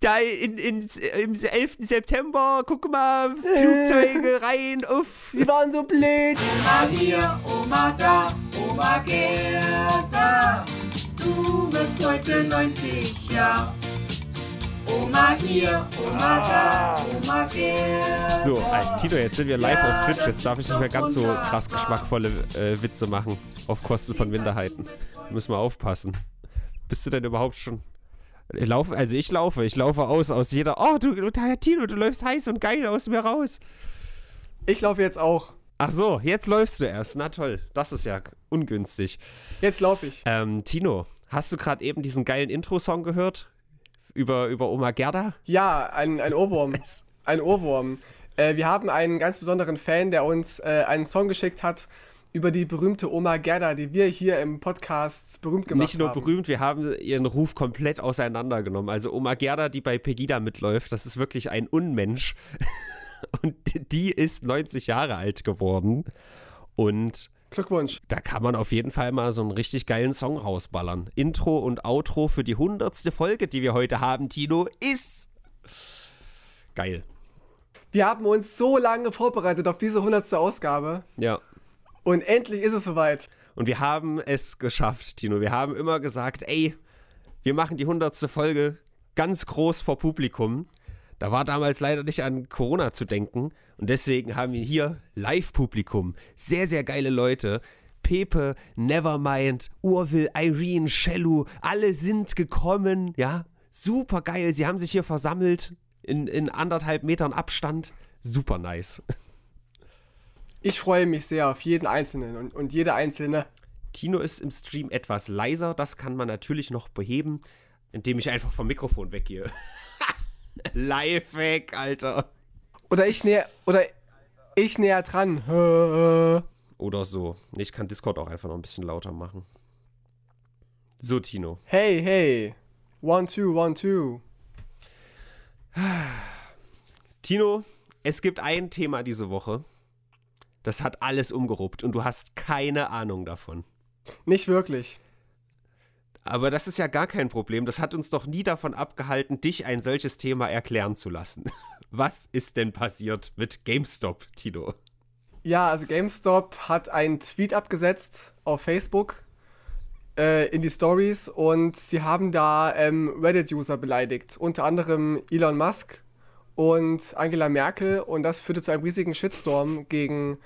da in, in, im 11. September, guck mal, Flugzeuge rein, uff. Sie waren so blöd. Oma hier, Oma da, Oma Gerda, du bist heute 90 Jahre. Oma hier, Oma da, Oma Gerda. So, äh, Tito, jetzt sind wir live auf Twitch. Jetzt darf ich nicht mehr ganz so krass geschmackvolle äh, Witze machen. Auf Kosten von Minderheiten. Müssen wir aufpassen. Bist du denn überhaupt schon. Ich laufe, also ich laufe, ich laufe aus aus jeder. Oh, du, du Tino, du läufst heiß und geil aus mir raus. Ich laufe jetzt auch. Ach so, jetzt läufst du erst. Na toll, das ist ja ungünstig. Jetzt laufe ich. Ähm, Tino, hast du gerade eben diesen geilen Intro-Song gehört? Über, über Oma Gerda? Ja, ein, ein Ohrwurm. Ein Ohrwurm. Äh, wir haben einen ganz besonderen Fan, der uns äh, einen Song geschickt hat über die berühmte Oma Gerda, die wir hier im Podcast berühmt gemacht haben. Nicht nur haben. berühmt, wir haben ihren Ruf komplett auseinandergenommen. Also Oma Gerda, die bei Pegida mitläuft, das ist wirklich ein Unmensch. Und die ist 90 Jahre alt geworden. Und Glückwunsch. da kann man auf jeden Fall mal so einen richtig geilen Song rausballern. Intro und Outro für die hundertste Folge, die wir heute haben, Tino, ist geil. Wir haben uns so lange vorbereitet auf diese 100. Ausgabe Ja. Und endlich ist es soweit. Und wir haben es geschafft, Tino. Wir haben immer gesagt, ey, wir machen die hundertste Folge ganz groß vor Publikum. Da war damals leider nicht an Corona zu denken. Und deswegen haben wir hier Live-Publikum. Sehr, sehr geile Leute. Pepe, Nevermind, Urwil, Irene, Shellu, alle sind gekommen. Ja, super geil. Sie haben sich hier versammelt in, in anderthalb Metern Abstand. Super nice. Ich freue mich sehr auf jeden Einzelnen und, und jede Einzelne. Tino ist im Stream etwas leiser. Das kann man natürlich noch beheben, indem ich einfach vom Mikrofon weggehe. Live weg, Alter. Oder ich näher, oder ich näher dran. Oder so. Ich kann Discord auch einfach noch ein bisschen lauter machen. So, Tino. Hey, hey. One, two, one, two. Tino, es gibt ein Thema diese Woche. Das hat alles umgeruppt und du hast keine Ahnung davon. Nicht wirklich. Aber das ist ja gar kein Problem. Das hat uns doch nie davon abgehalten, dich ein solches Thema erklären zu lassen. Was ist denn passiert mit GameStop, Tino? Ja, also GameStop hat einen Tweet abgesetzt auf Facebook äh, in die Stories und sie haben da ähm, Reddit-User beleidigt. Unter anderem Elon Musk und Angela Merkel und das führte zu einem riesigen Shitstorm gegen,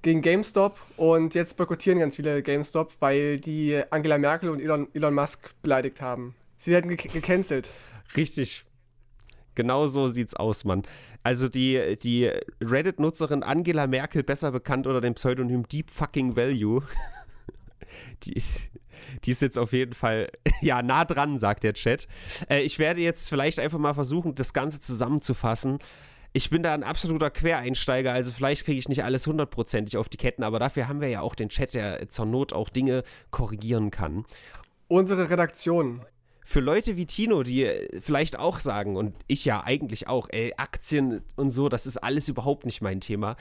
gegen GameStop und jetzt boykottieren ganz viele GameStop, weil die Angela Merkel und Elon, Elon Musk beleidigt haben. Sie werden ge gecancelt. Richtig. Genau so sieht's aus, Mann. Also die, die Reddit-Nutzerin Angela Merkel, besser bekannt unter dem Pseudonym Deep Fucking Value, die, ist- die ist jetzt auf jeden Fall ja nah dran, sagt der Chat. Äh, ich werde jetzt vielleicht einfach mal versuchen, das Ganze zusammenzufassen. Ich bin da ein absoluter Quereinsteiger, also vielleicht kriege ich nicht alles hundertprozentig auf die Ketten, aber dafür haben wir ja auch den Chat, der zur Not auch Dinge korrigieren kann Unsere Redaktion. für Leute wie Tino, die äh, vielleicht auch sagen, und ich ja eigentlich auch, ey, Aktien und so, das ist alles überhaupt nicht mein Thema.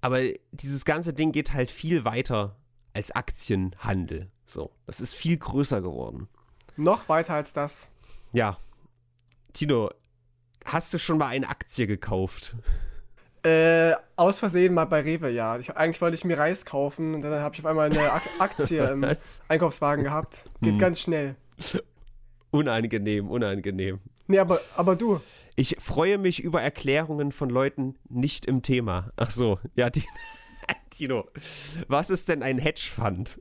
Aber dieses ganze Ding geht halt viel weiter als Aktienhandel. So, das ist viel größer geworden. Noch weiter als das. Ja. Tino, hast du schon mal eine Aktie gekauft? Äh, aus Versehen mal bei Rewe, ja. Ich, eigentlich wollte ich mir Reis kaufen und dann habe ich auf einmal eine Ak Aktie im? Einkaufswagen gehabt. Geht Hm. ganz schnell. Unangenehm, unangenehm. Nee, aber, aber du, Ich freue mich über Erklärungen von Leuten nicht im Thema. Ach so, ja, die, Tino, was ist denn ein Hedgefund?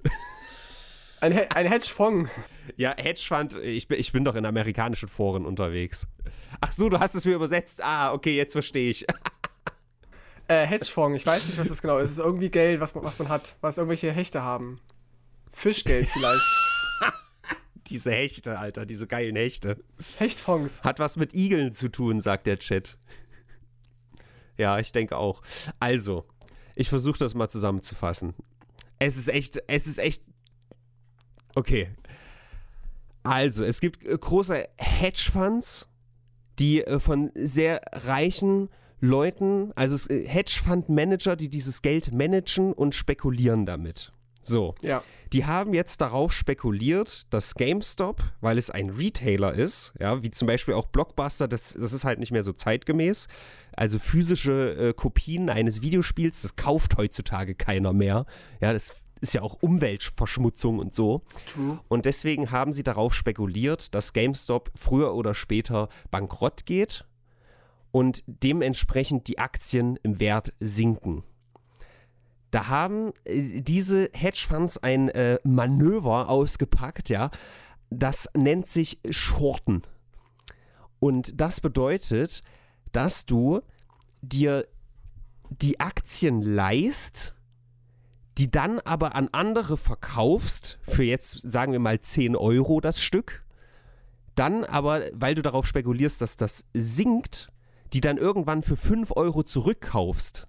ein, He ein Hedgefonds. Ja, Hedgefund, ich bin, ich bin doch in amerikanischen Foren unterwegs. Ach so, du hast es mir übersetzt. Ah, okay, jetzt verstehe ich. Äh, Hedgefonds, ich weiß nicht, was das genau ist. Es ist irgendwie Geld, was man, was man hat, was irgendwelche Hechte haben. Fischgeld vielleicht. Diese Hechte, Alter, diese geilen Hechte. Hechtfonds. Hat was mit Igeln zu tun, sagt der Chat. Ja, ich denke auch. Also, ich versuche das mal zusammenzufassen. Es ist echt, es ist echt. Okay. Also, es gibt äh, große Hedgefonds, die äh, von sehr reichen Leuten, also äh, Hedgefonds-Manager, die dieses Geld managen und spekulieren damit. So. Ja. Die haben jetzt darauf spekuliert, dass GameStop, weil es ein Retailer ist, ja, wie zum Beispiel auch Blockbuster, das, das ist halt nicht mehr so zeitgemäß. Also physische äh, Kopien eines Videospiels, das kauft heutzutage keiner mehr. Ja, das ist ja auch Umweltverschmutzung und so. True. Und deswegen haben sie darauf spekuliert, dass GameStop früher oder später bankrott geht und dementsprechend die Aktien im Wert sinken. Da haben äh, diese Hedgefonds ein äh, Manöver ausgepackt, ja. Das nennt sich Shorten. Und das bedeutet, dass du dir die Aktien leist, die dann aber an andere verkaufst, für jetzt sagen wir mal 10 Euro das Stück, dann aber, weil du darauf spekulierst, dass das sinkt, die dann irgendwann für 5 Euro zurückkaufst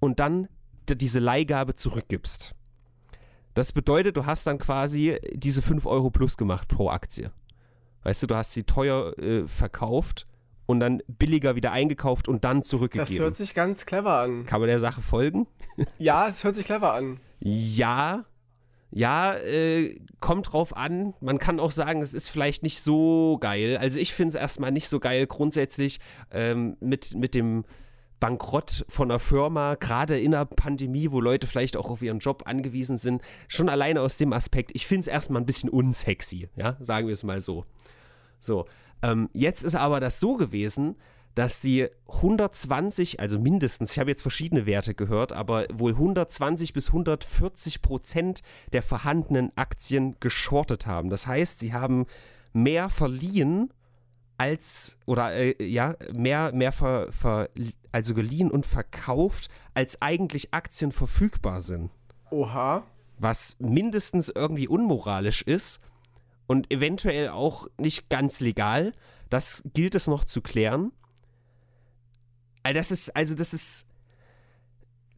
und dann diese Leihgabe zurückgibst. Das bedeutet, du hast dann quasi diese 5 Euro plus gemacht pro Aktie. Weißt du, du hast sie teuer äh, verkauft und dann billiger wieder eingekauft und dann Das zurückgegeben. hört sich ganz clever an. Kann man der Sache folgen? Ja, es hört sich clever an. Ja, ja, äh, kommt drauf an. Man kann auch sagen, es ist vielleicht nicht so geil. Also ich finde es erstmal nicht so geil grundsätzlich ähm, mit, mit dem Bankrott von einer Firma, gerade in einer Pandemie, wo Leute vielleicht auch auf ihren Job angewiesen sind. Schon alleine aus dem Aspekt, ich finde es erstmal ein bisschen unsexy, ja, sagen wir es mal so. So, ähm, jetzt ist aber das so gewesen, dass die 120, also mindestens, ich habe jetzt verschiedene Werte gehört, aber wohl 120 bis 140 Prozent der vorhandenen Aktien geschortet haben. Das heißt, sie haben mehr verliehen als, oder äh, ja, mehr, mehr ver, ver, also geliehen und verkauft, als eigentlich Aktien verfügbar sind Oha. was mindestens irgendwie unmoralisch ist und eventuell auch nicht ganz legal. Das gilt es noch zu klären. Also das ist, also das ist,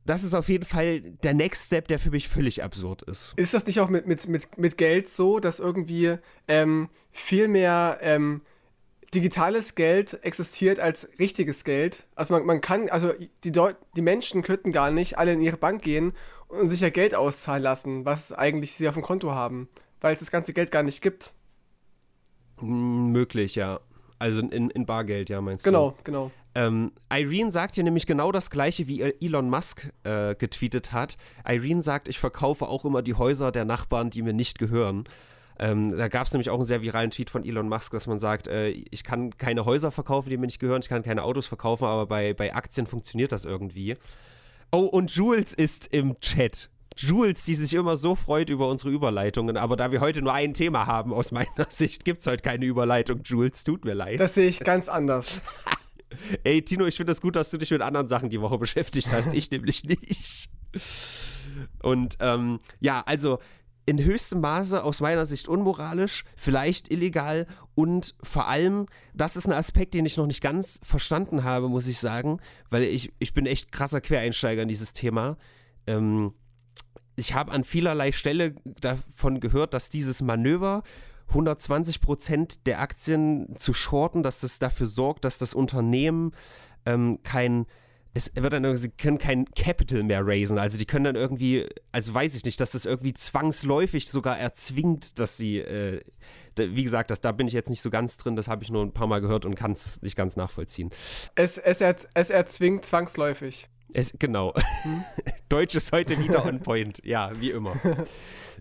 das ist auf jeden Fall der Next Step, der für mich völlig absurd ist. Ist das nicht auch mit, mit, mit, mit Geld so, dass irgendwie ähm, viel mehr ähm, digitales Geld existiert als richtiges Geld? Also man, man kann, also die, Deu die Menschen könnten gar nicht alle in ihre Bank gehen und sich ja Geld auszahlen lassen, was eigentlich sie auf dem Konto haben, weil es das ganze Geld gar nicht gibt. Hm, möglich, ja. Also in, in Bargeld, ja, meinst Genau, du? genau. Ähm, Irene sagt hier nämlich genau das gleiche, wie Elon Musk äh, getweetet hat. Irene sagt, ich verkaufe auch immer die Häuser der Nachbarn, die mir nicht gehören. Ähm, da gab es nämlich auch einen sehr viralen Tweet von Elon Musk, dass man sagt, äh, ich kann keine Häuser verkaufen, die mir nicht gehören, ich kann keine Autos verkaufen, aber bei, bei Aktien funktioniert das irgendwie. Oh, und Jules ist im Chat. Jules, die sich immer so freut über unsere Überleitungen, aber da wir heute nur ein Thema haben, aus meiner Sicht gibt es heute keine Überleitung, Jules, tut mir leid. Das sehe ich ganz anders. Ey, Tino, ich finde es das gut, dass du dich mit anderen Sachen die Woche beschäftigt hast. Ich nämlich nicht. Und ähm, ja, also in höchstem Maße aus meiner Sicht unmoralisch, vielleicht illegal und vor allem, das ist ein Aspekt, den ich noch nicht ganz verstanden habe, muss ich sagen, weil ich, ich bin echt krasser Quereinsteiger in dieses Thema. Ähm, ich habe an vielerlei Stelle davon gehört, dass dieses Manöver 120 Prozent der Aktien zu shorten, dass das dafür sorgt, dass das Unternehmen ähm, kein es wird dann irgendwie, sie können kein Capital mehr raisen. Also die können dann irgendwie, also weiß ich nicht, dass das irgendwie zwangsläufig sogar erzwingt, dass sie, äh, wie gesagt, das, da bin ich jetzt nicht so ganz drin, das habe ich nur ein paar Mal gehört und kann es nicht ganz nachvollziehen. Es, es, er, es erzwingt zwangsläufig. Es, genau. Deutsch ist heute wieder on point. Ja, wie immer.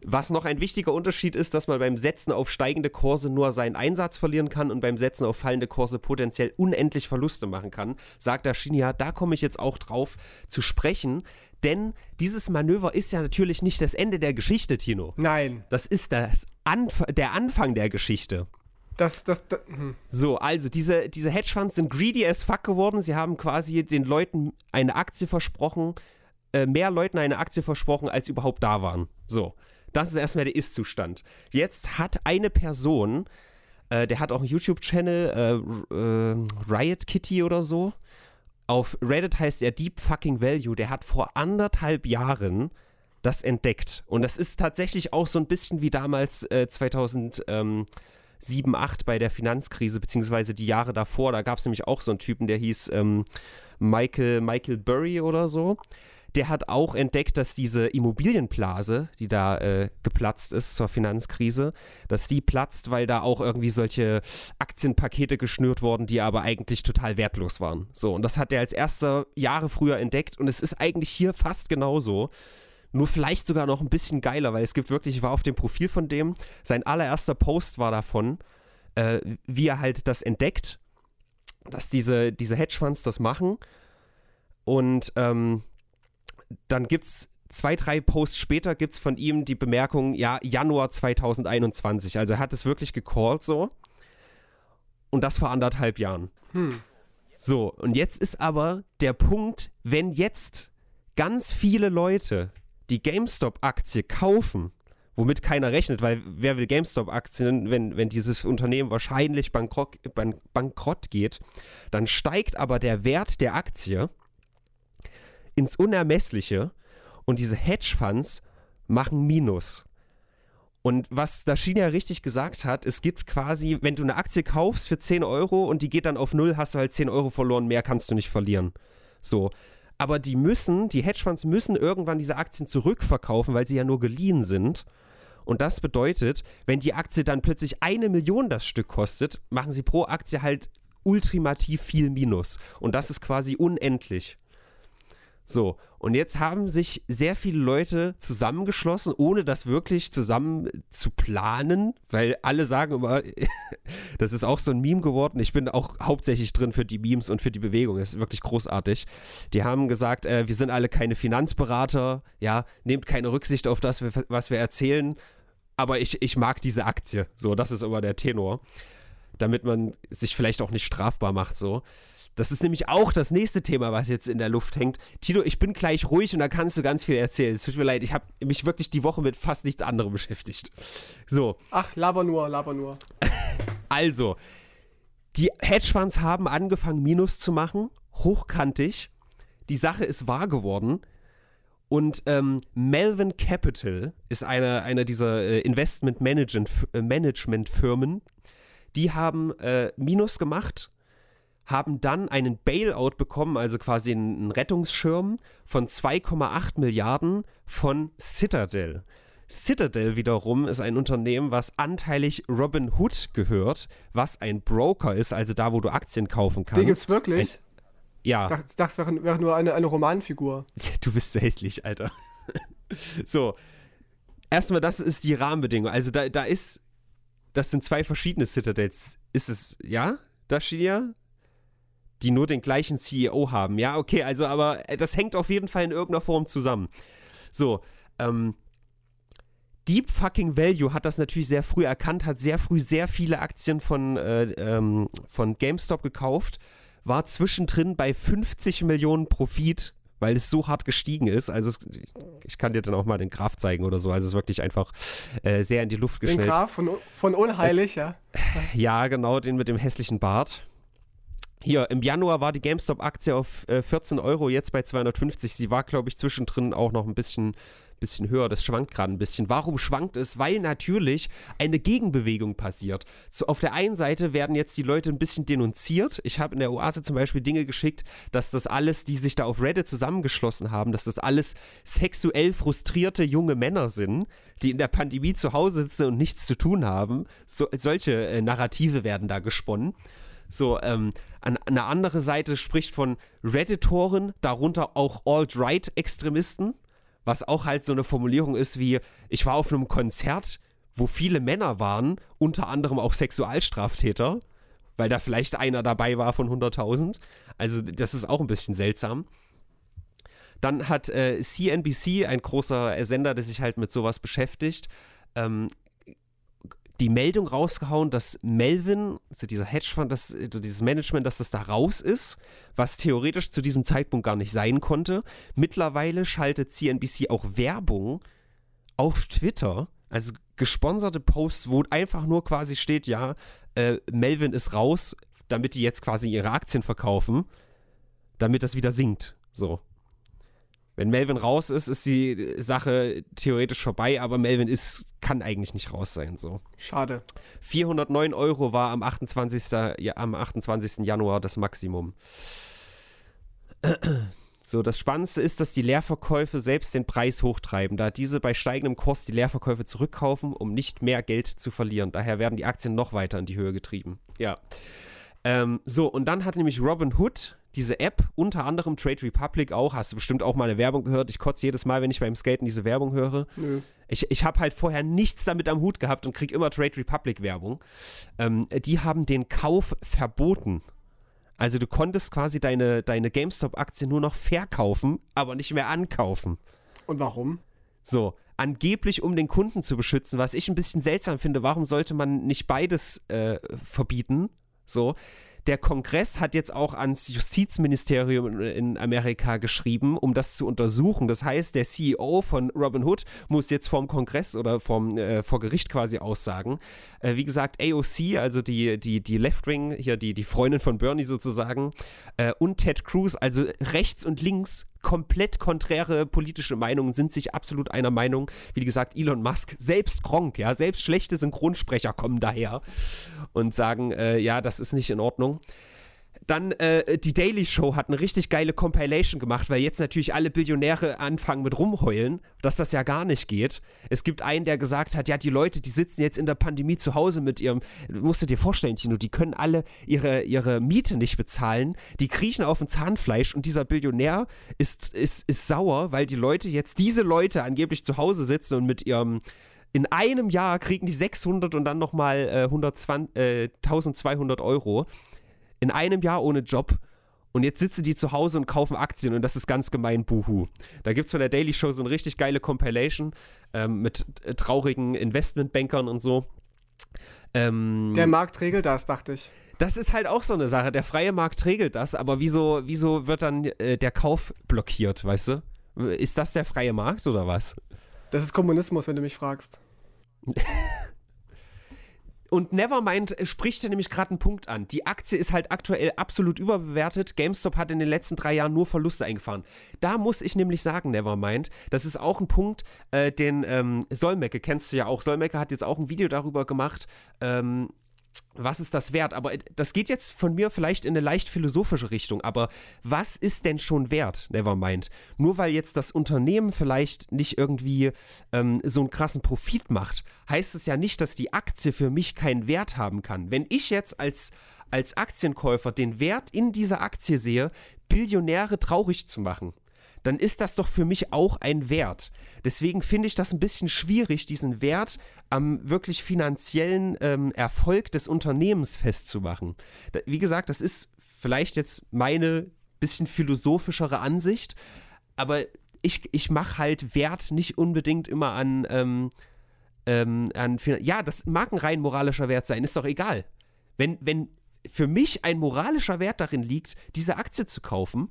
Was noch ein wichtiger Unterschied ist, dass man beim Setzen auf steigende Kurse nur seinen Einsatz verlieren kann und beim Setzen auf fallende Kurse potenziell unendlich Verluste machen kann, sagt der Shinya. Da komme ich jetzt auch drauf zu sprechen, denn dieses Manöver ist ja natürlich nicht das Ende der Geschichte, Tino. Nein. Das ist das Anf der Anfang der Geschichte. Das, das, das hm. So, also diese, diese Hedgefonds sind greedy as fuck geworden. Sie haben quasi den Leuten eine Aktie versprochen, äh, mehr Leuten eine Aktie versprochen, als überhaupt da waren. So, das ist erstmal der Ist-Zustand. Jetzt hat eine Person, äh, der hat auch einen YouTube-Channel, äh, äh, Riot Kitty oder so. Auf Reddit heißt er Deep Fucking Value. Der hat vor anderthalb Jahren das entdeckt. Und das ist tatsächlich auch so ein bisschen wie damals äh, 2000. Ähm, 7, 8 bei der Finanzkrise, beziehungsweise die Jahre davor. Da gab es nämlich auch so einen Typen, der hieß ähm, Michael, Michael Burry oder so. der hat auch entdeckt, dass diese Immobilienblase, die da äh, geplatzt ist zur Finanzkrise, dass die platzt, weil da auch irgendwie solche Aktienpakete geschnürt wurden, die aber eigentlich total wertlos waren. So, und das hat er als erster Jahre früher entdeckt und es ist eigentlich hier fast genauso. Nur vielleicht sogar noch ein bisschen geiler, weil es gibt wirklich, ich war auf dem Profil von dem, sein allererster Post war davon, äh, wie er halt das entdeckt, dass diese, diese Hedgefonds das machen. Und ähm, dann gibt es zwei, drei Posts später gibt es von ihm die Bemerkung, ja, Januar 2021. Also er hat es wirklich gecallt so. Und das vor anderthalb Jahren. Hm. So, und jetzt ist aber der Punkt, wenn jetzt ganz viele Leute die GameStop-Aktie kaufen, womit keiner rechnet, weil wer will GameStop-Aktien, wenn, wenn dieses Unternehmen wahrscheinlich bankrott, bank, bankrott geht, dann steigt aber der Wert der Aktie ins Unermessliche und diese Hedgefonds machen Minus. Und was Daschin ja richtig gesagt hat, es gibt quasi, wenn du eine Aktie kaufst für 10 Euro und die geht dann auf Null, hast du halt 10 Euro verloren, mehr kannst du nicht verlieren. So. Aber die müssen, die Hedgefonds müssen irgendwann diese Aktien zurückverkaufen, weil sie ja nur geliehen sind. Und das bedeutet, wenn die Aktie dann plötzlich eine Million das Stück kostet, machen sie pro Aktie halt ultimativ viel Minus. Und das ist quasi unendlich. So, und jetzt haben sich sehr viele Leute zusammengeschlossen, ohne das wirklich zusammen zu planen, weil alle sagen immer, das ist auch so ein Meme geworden. Ich bin auch hauptsächlich drin für die Memes und für die Bewegung. Das ist wirklich großartig. Die haben gesagt, äh, wir sind alle keine Finanzberater, ja, nehmt keine Rücksicht auf das, was wir erzählen, aber ich, ich mag diese Aktie. So, das ist immer der Tenor. Damit man sich vielleicht auch nicht strafbar macht, so. Das ist nämlich auch das nächste Thema, was jetzt in der Luft hängt. Tino, ich bin gleich ruhig und da kannst du ganz viel erzählen. Es tut mir leid, ich habe mich wirklich die Woche mit fast nichts anderem beschäftigt. So. Ach, laber nur, laber nur. Also, die Hedgefonds haben angefangen, Minus zu machen, hochkantig. Die Sache ist wahr geworden. Und ähm, Melvin Capital ist eine, eine dieser äh, Investment-Management-Firmen. Die haben äh, Minus gemacht haben dann einen Bailout bekommen, also quasi einen Rettungsschirm von 2,8 Milliarden von Citadel. Citadel wiederum ist ein Unternehmen, was anteilig Robin Hood gehört, was ein Broker ist, also da, wo du Aktien kaufen kannst. Den gibt's wirklich? Ein, ja. Ich dachte, es wäre, wäre nur eine, eine Romanfigur. Du bist so hässlich, Alter. so. Erstmal, das ist die Rahmenbedingung. Also da, da ist, das sind zwei verschiedene Citadels. Ist es, ja, Dashiya? Die nur den gleichen CEO haben. Ja, okay, also aber äh, das hängt auf jeden Fall in irgendeiner Form zusammen. So, ähm, Deep fucking Value hat das natürlich sehr früh erkannt, hat sehr früh sehr viele Aktien von, äh, ähm, von GameStop gekauft, war zwischendrin bei 50 Millionen Profit, weil es so hart gestiegen ist. Also es, ich kann dir dann auch mal den Graph zeigen oder so. Also es ist wirklich einfach äh, sehr in die Luft gestellt. Den Graph von, von Unheilig, äh, ja. Ja, genau, den mit dem hässlichen Bart. Hier, im Januar war die GameStop-Aktie auf äh, 14 Euro, jetzt bei 250. Sie war, glaube ich, zwischendrin auch noch ein bisschen, bisschen höher. Das schwankt gerade ein bisschen. Warum schwankt es? Weil natürlich eine Gegenbewegung passiert. So, auf der einen Seite werden jetzt die Leute ein bisschen denunziert. Ich habe in der Oase zum Beispiel Dinge geschickt, dass das alles, die sich da auf Reddit zusammengeschlossen haben, dass das alles sexuell frustrierte junge Männer sind, die in der Pandemie zu Hause sitzen und nichts zu tun haben. So, solche äh, Narrative werden da gesponnen. So, ähm, eine andere Seite spricht von Redditoren, darunter auch Alt-Right-Extremisten, was auch halt so eine Formulierung ist wie, ich war auf einem Konzert, wo viele Männer waren, unter anderem auch Sexualstraftäter, weil da vielleicht einer dabei war von 100.000. Also das ist auch ein bisschen seltsam. Dann hat äh, CNBC, ein großer Sender, der sich halt mit sowas beschäftigt, ähm, die Meldung rausgehauen, dass Melvin, also dieser Hedgefonds, das, also dieses Management, dass das da raus ist, was theoretisch zu diesem Zeitpunkt gar nicht sein konnte. Mittlerweile schaltet CNBC auch Werbung auf Twitter, also gesponserte Posts, wo einfach nur quasi steht, ja, äh, Melvin ist raus, damit die jetzt quasi ihre Aktien verkaufen, damit das wieder sinkt. So. Wenn Melvin raus ist, ist die Sache theoretisch vorbei, aber Melvin ist, kann eigentlich nicht raus sein. So. Schade. 409 Euro war am 28. Ja, am 28. Januar das Maximum. So, das Spannendste ist, dass die Leerverkäufe selbst den Preis hochtreiben, da diese bei steigendem Kurs die Leerverkäufe zurückkaufen, um nicht mehr Geld zu verlieren. Daher werden die Aktien noch weiter in die Höhe getrieben. Ja. Ähm, so, und dann hat nämlich Robin Hood diese App, unter anderem Trade Republic auch, hast du bestimmt auch mal eine Werbung gehört. Ich kotze jedes Mal, wenn ich beim Skaten diese Werbung höre. Nö. Ich, ich habe halt vorher nichts damit am Hut gehabt und kriege immer Trade Republic Werbung. Ähm, die haben den Kauf verboten. Also du konntest quasi deine, deine GameStop-Aktie nur noch verkaufen, aber nicht mehr ankaufen. Und warum? So, angeblich um den Kunden zu beschützen, was ich ein bisschen seltsam finde. Warum sollte man nicht beides äh, verbieten? So, der Kongress hat jetzt auch ans Justizministerium in Amerika geschrieben, um das zu untersuchen. Das heißt, der CEO von Robinhood muss jetzt vorm Kongress oder vom, äh, vor Gericht quasi aussagen. Äh, wie gesagt, AOC, also die, die, die Left Wing, hier die, die Freundin von Bernie sozusagen, äh, und Ted Cruz, also rechts und links komplett konträre politische Meinungen sind sich absolut einer Meinung. Wie gesagt, Elon Musk, selbst Gronk, ja, selbst schlechte Synchronsprecher kommen daher und sagen, äh, ja, das ist nicht in Ordnung. Dann äh, die Daily Show hat eine richtig geile Compilation gemacht, weil jetzt natürlich alle Billionäre anfangen mit rumheulen, dass das ja gar nicht geht. Es gibt einen, der gesagt hat, ja, die Leute, die sitzen jetzt in der Pandemie zu Hause mit ihrem, musst du dir vorstellen, Tino, die können alle ihre, ihre Miete nicht bezahlen, die kriechen auf dem Zahnfleisch und dieser Billionär ist, ist, ist sauer, weil die Leute jetzt, diese Leute angeblich zu Hause sitzen und mit ihrem in einem Jahr kriegen die 600 und dann nochmal äh, 120, äh, 1200 Euro in einem Jahr ohne Job und jetzt sitzen die zu Hause und kaufen Aktien und das ist ganz gemein, buhu. Da gibt es von der Daily Show so eine richtig geile Compilation ähm, mit äh, traurigen Investmentbankern und so. Ähm, Der Markt regelt das, dachte ich. das ist halt auch so eine Sache. Der freie Markt regelt das, aber wieso, wieso wird dann äh, der Kauf blockiert, weißt du? Ist das der freie Markt oder was? Das ist Kommunismus, wenn du mich fragst. Und Nevermind äh, spricht hier nämlich gerade einen Punkt an. Die Aktie ist halt aktuell absolut überbewertet. GameStop hat in den letzten drei Jahren nur Verluste eingefahren. Da muss ich nämlich sagen, Nevermind, das ist auch ein Punkt, äh, den ähm, Solmecke, kennst du ja auch. Solmecke hat jetzt auch ein Video darüber gemacht, ähm, was ist das wert? Aber äh, das geht jetzt von mir vielleicht in eine leicht philosophische Richtung. Aber was ist denn schon wert? Nevermind. Nur weil jetzt das Unternehmen vielleicht nicht irgendwie ähm, so einen krassen Profit macht, heißt es ja nicht, dass die Aktie für mich keinen Wert haben kann. Wenn ich jetzt als, als Aktienkäufer den Wert in dieser Aktie sehe, Billionäre traurig zu machen, dann ist das doch für mich auch ein Wert. Deswegen finde ich das ein bisschen schwierig, diesen Wert am wirklich finanziellen ähm, Erfolg des Unternehmens festzumachen. Da, wie gesagt, das ist vielleicht jetzt meine bisschen philosophischere Ansicht, aber ich, ich mache halt Wert nicht unbedingt immer an, ähm, ähm, an ja, das mag ein rein moralischer Wert sein, ist doch egal. Wenn, wenn für mich ein moralischer Wert darin liegt, diese Aktie zu kaufen,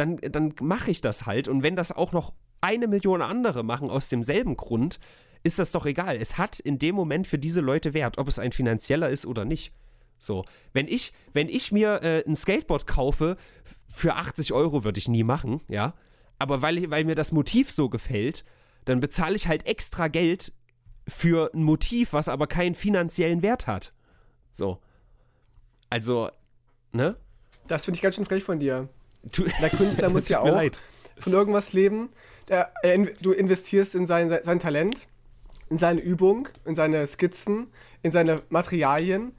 dann, dann mache ich das halt. Und wenn das auch noch eine Million andere machen aus demselben Grund, ist das doch egal. Es hat in dem Moment für diese Leute Wert, ob es ein finanzieller ist oder nicht. So, wenn ich, wenn ich mir äh, ein Skateboard kaufe, für 80 Euro würde ich nie machen, ja. Aber weil, ich, weil mir das Motiv so gefällt, dann bezahle ich halt extra Geld für ein Motiv, was aber keinen finanziellen Wert hat. So. Also, ne? Das finde ich ganz schön frech von dir. Der Künstler muss ja auch leid. von irgendwas leben. Der, er, du investierst in sein, sein Talent, in seine Übung, in seine Skizzen, in seine Materialien.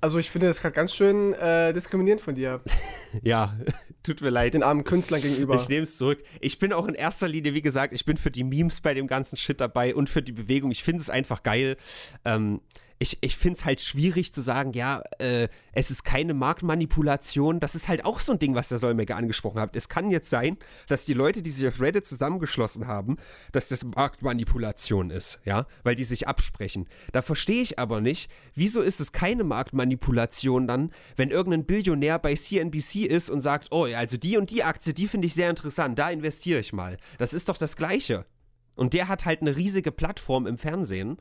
Also ich finde das gerade ganz schön äh, diskriminierend von dir, Ja, tut mir leid. den armen Künstlern gegenüber. Ich nehme es zurück. Ich bin auch in erster Linie, wie gesagt, ich bin für die Memes bei dem ganzen Shit dabei und für die Bewegung. Ich finde es einfach geil. Ähm, ich ich finde es halt schwierig zu sagen, ja, äh, es ist keine Marktmanipulation. Das ist halt auch so ein Ding, was der Solmecke angesprochen hat. Es kann jetzt sein, dass die Leute, die sich auf Reddit zusammengeschlossen haben, dass das Marktmanipulation ist, ja, weil die sich absprechen. Da verstehe ich aber nicht, wieso ist es keine Marktmanipulation dann, wenn irgendein Billionär bei CNBC ist und sagt, oh, also die und die Aktie, die finde ich sehr interessant, da investiere ich mal. Das ist doch das Gleiche. Und der hat halt eine riesige Plattform im Fernsehen.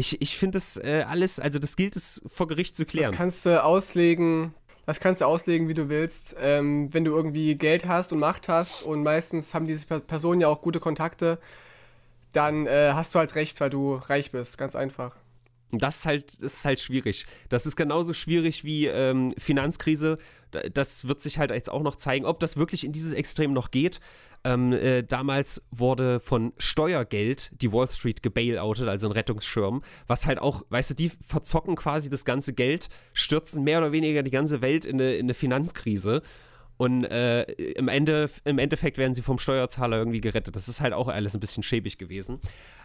Ich, ich finde das äh, alles, also das gilt es vor Gericht zu Das klären. kannst du auslegen, das kannst du auslegen, wie du willst. Ähm, wenn du irgendwie Geld hast und Macht hast und meistens haben diese Per- Personen ja auch gute Kontakte, dann äh, hast du halt recht, weil du reich bist, ganz einfach. Und das ist halt, das ist halt schwierig. Das ist genauso schwierig wie ähm, Finanzkrise. Das wird sich halt jetzt auch noch zeigen, ob das wirklich in dieses Extrem noch geht. Ähm, äh, damals wurde von Steuergeld die Wall Street gebailoutet, also ein Rettungsschirm, was halt auch, weißt du, die verzocken quasi das ganze Geld, stürzen mehr oder weniger die ganze Welt in eine, in eine Finanzkrise. Und äh, im, Ende, im Endeffekt werden sie vom Steuerzahler irgendwie gerettet. Das ist halt auch alles ein bisschen schäbig gewesen.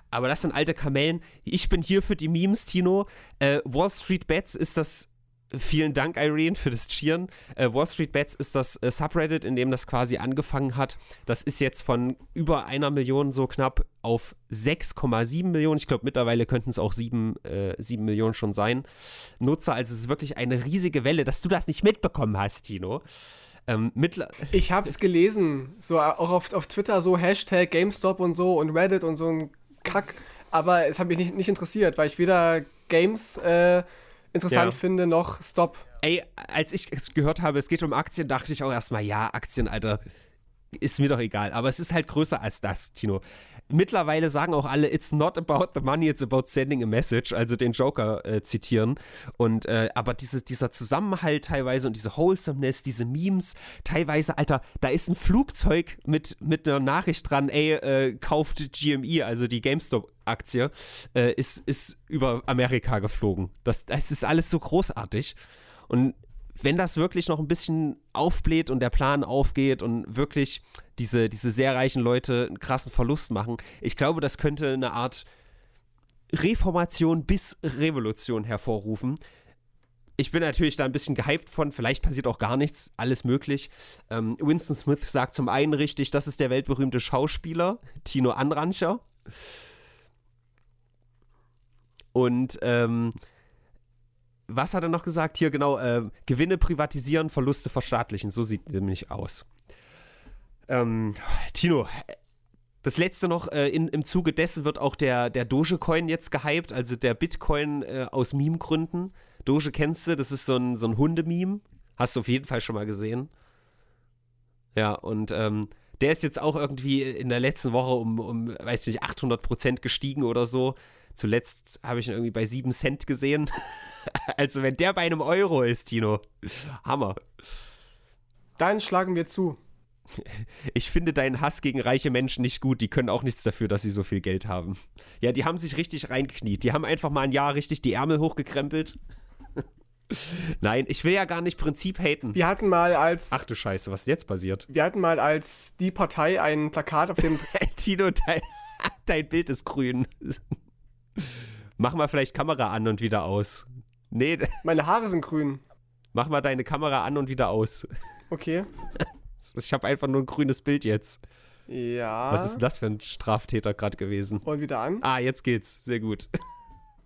Aber das sind alte Kamellen. Ich bin hier für die Memes, Tino. Äh, Wall Street Bets ist das. Vielen Dank, Irene, für das Cheeren. Äh, Wall Street Bets ist das äh, Subreddit, in dem das quasi angefangen hat. Das ist jetzt von über einer Million so knapp auf 6,7 Millionen. Ich glaube, mittlerweile könnten es auch 7, äh, 7 Millionen schon sein. Nutzer, also es ist wirklich eine riesige Welle, dass du das nicht mitbekommen hast, Tino. Ähm, ich habe es gelesen, so auch auf, auf Twitter, so Hashtag GameStop und so und Reddit und so ein Kack. Aber es hat mich nicht, nicht interessiert, weil ich weder Games äh, interessant ja. finde noch Stop. Ey, als ich gehört habe, es geht um Aktien, dachte ich auch erstmal, ja, Aktien, Alter, ist mir doch egal. Aber es ist halt größer als das, Tino mittlerweile sagen auch alle, it's not about the money, it's about sending a message, also den Joker äh, zitieren. Und äh, aber diese, dieser Zusammenhalt teilweise und diese Wholesomeness, diese Memes, teilweise, Alter, da ist ein Flugzeug mit, mit einer Nachricht dran, ey, äh, kauft GME, also die GameStop-Aktie, äh, ist, ist über Amerika geflogen. Das, das ist alles so großartig. Und wenn das wirklich noch ein bisschen aufbläht und der Plan aufgeht und wirklich diese, diese sehr reichen Leute einen krassen Verlust machen, ich glaube, das könnte eine Art Reformation bis Revolution hervorrufen. Ich bin natürlich da ein bisschen gehypt von, vielleicht passiert auch gar nichts, alles möglich. Ähm, Winston Smith sagt zum einen richtig, das ist der weltberühmte Schauspieler, Tino Anrancher. Und ähm, was hat er noch gesagt? Hier genau, äh, Gewinne privatisieren, Verluste verstaatlichen. So sieht nämlich aus. Ähm, Tino, das letzte noch, äh, in, im Zuge dessen wird auch der, der Dogecoin jetzt gehypt, also der Bitcoin äh, aus Meme-Gründen. Doge kennst du, das ist so ein, so ein Hundememe. Hast du auf jeden Fall schon mal gesehen. Ja, und ähm, der ist jetzt auch irgendwie in der letzten Woche um, um weiß nicht, 800 Prozent gestiegen oder so. Zuletzt habe ich ihn irgendwie bei 7 Cent gesehen. also, wenn der bei einem Euro ist, Tino. Hammer. Dann schlagen wir zu. Ich finde deinen Hass gegen reiche Menschen nicht gut. Die können auch nichts dafür, dass sie so viel Geld haben. Ja, die haben sich richtig reingekniet. Die haben einfach mal ein Jahr richtig die Ärmel hochgekrempelt. Nein, ich will ja gar nicht Prinzip haten. Wir hatten mal als. Ach du Scheiße, was jetzt passiert? Wir hatten mal als die Partei ein Plakat auf dem. Tino, dein, dein Bild ist grün. Mach mal vielleicht Kamera an und wieder aus. Nee. Meine Haare sind grün. Mach mal deine Kamera an und wieder aus. Okay. Ich habe einfach nur ein grünes Bild jetzt. Ja. Was ist denn das für ein Straftäter gerade gewesen? Und wieder an. Ah, jetzt geht's. Sehr gut.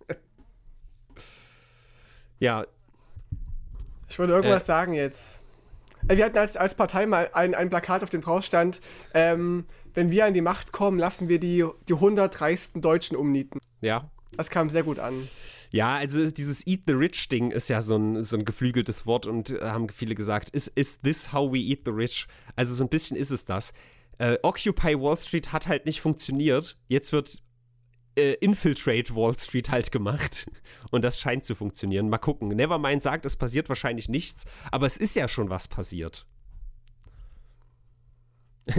ja. Ich wollte irgendwas äh, sagen jetzt. Äh, wir hatten als, als Partei mal ein, ein Plakat, auf dem drauf stand, ähm, wenn wir an die Macht kommen, lassen wir die, die 100 reichsten Deutschen umnieten. Ja. Das kam sehr gut an. Ja, also dieses Eat the Rich Ding ist ja so ein, so ein geflügeltes Wort und äh, haben viele gesagt, is, is this how we eat the rich? Also so ein bisschen ist es das. Äh, Occupy Wall Street hat halt nicht funktioniert. Jetzt wird äh, Infiltrate Wall Street halt gemacht. Und das scheint zu funktionieren. Mal gucken. Nevermind sagt, es passiert wahrscheinlich nichts, aber es ist ja schon was passiert.